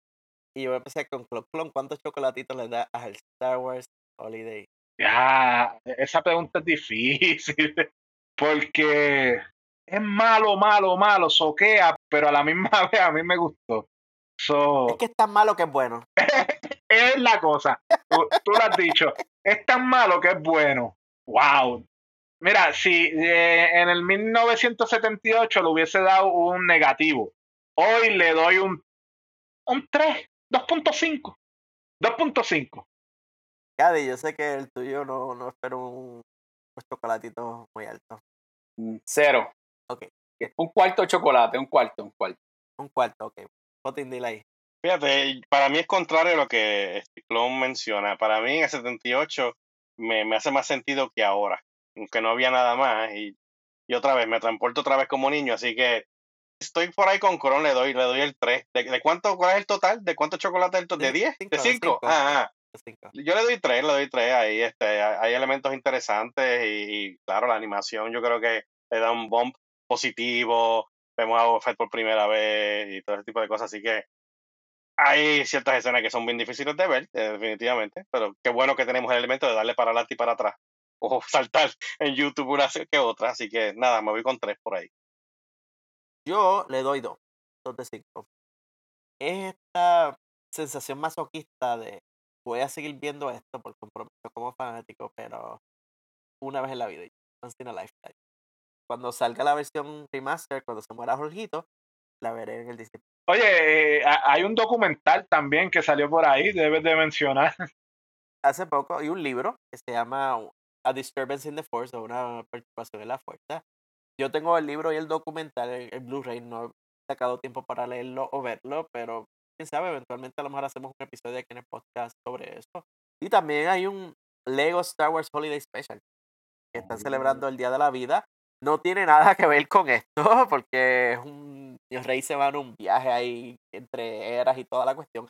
Y yo voy a empezar con Clon Clon. ¿Cuántos chocolatitos le da al Star Wars Holiday? Ya, esa pregunta es difícil. Porque es malo, malo, malo, soquea, pero a la misma vez a mí me gustó. es que es tan malo que es bueno. es la cosa. Tú, lo has dicho. Es tan malo que es bueno. ¡Wow! Mira, si eh, en el 1978 le hubiese dado un negativo, hoy le doy un, un 3, 2.5. 2.5. Cady, yo sé que el tuyo no, no espero un, un chocolatito muy alto. Mm, cero. Ok. Un cuarto de chocolate, un cuarto, un cuarto. Un cuarto, ok. Ahí. Fíjate, para mí es contrario a lo que Clone menciona. Para mí en el 78 me, me hace más sentido que ahora, aunque no había nada más. Y, y otra vez, me transporto otra vez como niño, así que estoy por ahí con Coron, le doy, le doy el 3. ¿De, cuánto, cuál es el total? ¿De cuántos chocolates el total? ¿De 10? ¿De 5? Ah, ah. Yo le doy 3, le doy 3 ahí. Este, hay elementos interesantes y, claro, la animación yo creo que le da un bump positivo. Vemos a Fett por primera vez y todo ese tipo de cosas, así que hay ciertas escenas que son bien difíciles de ver, eh, definitivamente, pero qué bueno que tenemos el elemento de darle para adelante y para atrás, o saltar en YouTube una que otra, así que nada, me voy con tres por ahí. Yo le doy dos, dos de cinco. Es esta sensación masoquista de voy a seguir viendo esto por compromiso como fanático, pero una vez en la vida, once in a lifetime. Cuando salga la versión remaster, cuando se muera Jorgito, la veré en el Disney Oye, eh, hay un documental también que salió por ahí, debes de mencionar. Hace poco hay un libro que se llama A Disturbance in the Force o una perturbación en la fuerza. Yo tengo el libro y el documental en, Blu-ray, no he sacado tiempo para leerlo o verlo, pero quién sabe, eventualmente a lo mejor hacemos un episodio aquí en el podcast sobre eso. Y también hay un Lego Star Wars Holiday Special que están celebrando el Día de la Vida. No tiene nada que ver con esto, porque es un los Rey se van a un viaje ahí entre eras y toda la cuestión.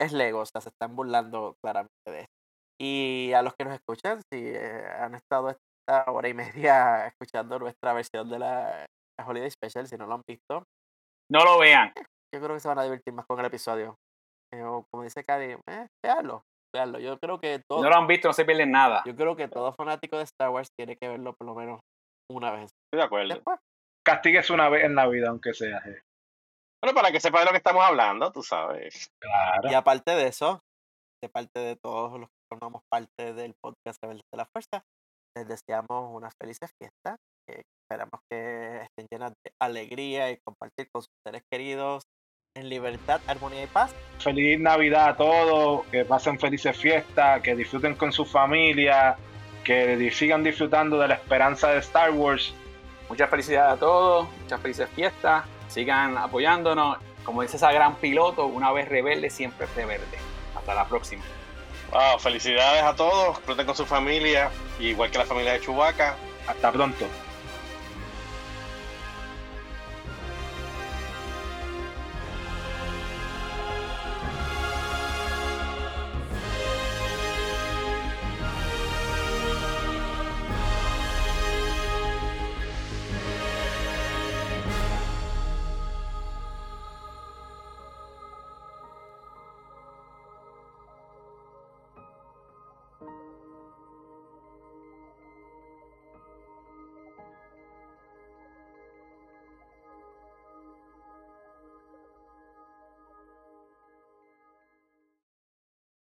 Es Lego, o sea, se están burlando claramente de esto. Y a los que nos escuchan, si eh, han estado esta hora y media escuchando nuestra versión de la Holiday Special, si no lo han visto, no lo vean. Yo creo que se van a divertir más con el episodio. Eh, como dice Cady, eh, veanlo, veanlo. Yo creo que todo. no lo han visto, no se pierden nada. Yo creo que todo fanático de Star Wars tiene que verlo por lo menos una vez. Estoy de acuerdo castigues una vez en la vida, aunque sea. Bueno, para que sepa de lo que estamos hablando, tú sabes. Claro. Y aparte de eso, de parte de todos los que formamos parte del podcast de la Fuerza, les deseamos unas felices fiestas. esperamos que estén llenas de alegría y compartir con sus seres queridos en libertad, armonía y paz. Feliz Navidad a todos, que pasen felices fiestas, que disfruten con su familia, que sigan disfrutando de la esperanza de Star Wars Muchas felicidades a todos, muchas felices fiestas, sigan apoyándonos. Como dice esa gran piloto, una vez rebelde, siempre rebelde. Hasta la próxima. Wow, felicidades a todos, disfruten con su familia, igual que la familia de Chubaca. Hasta pronto.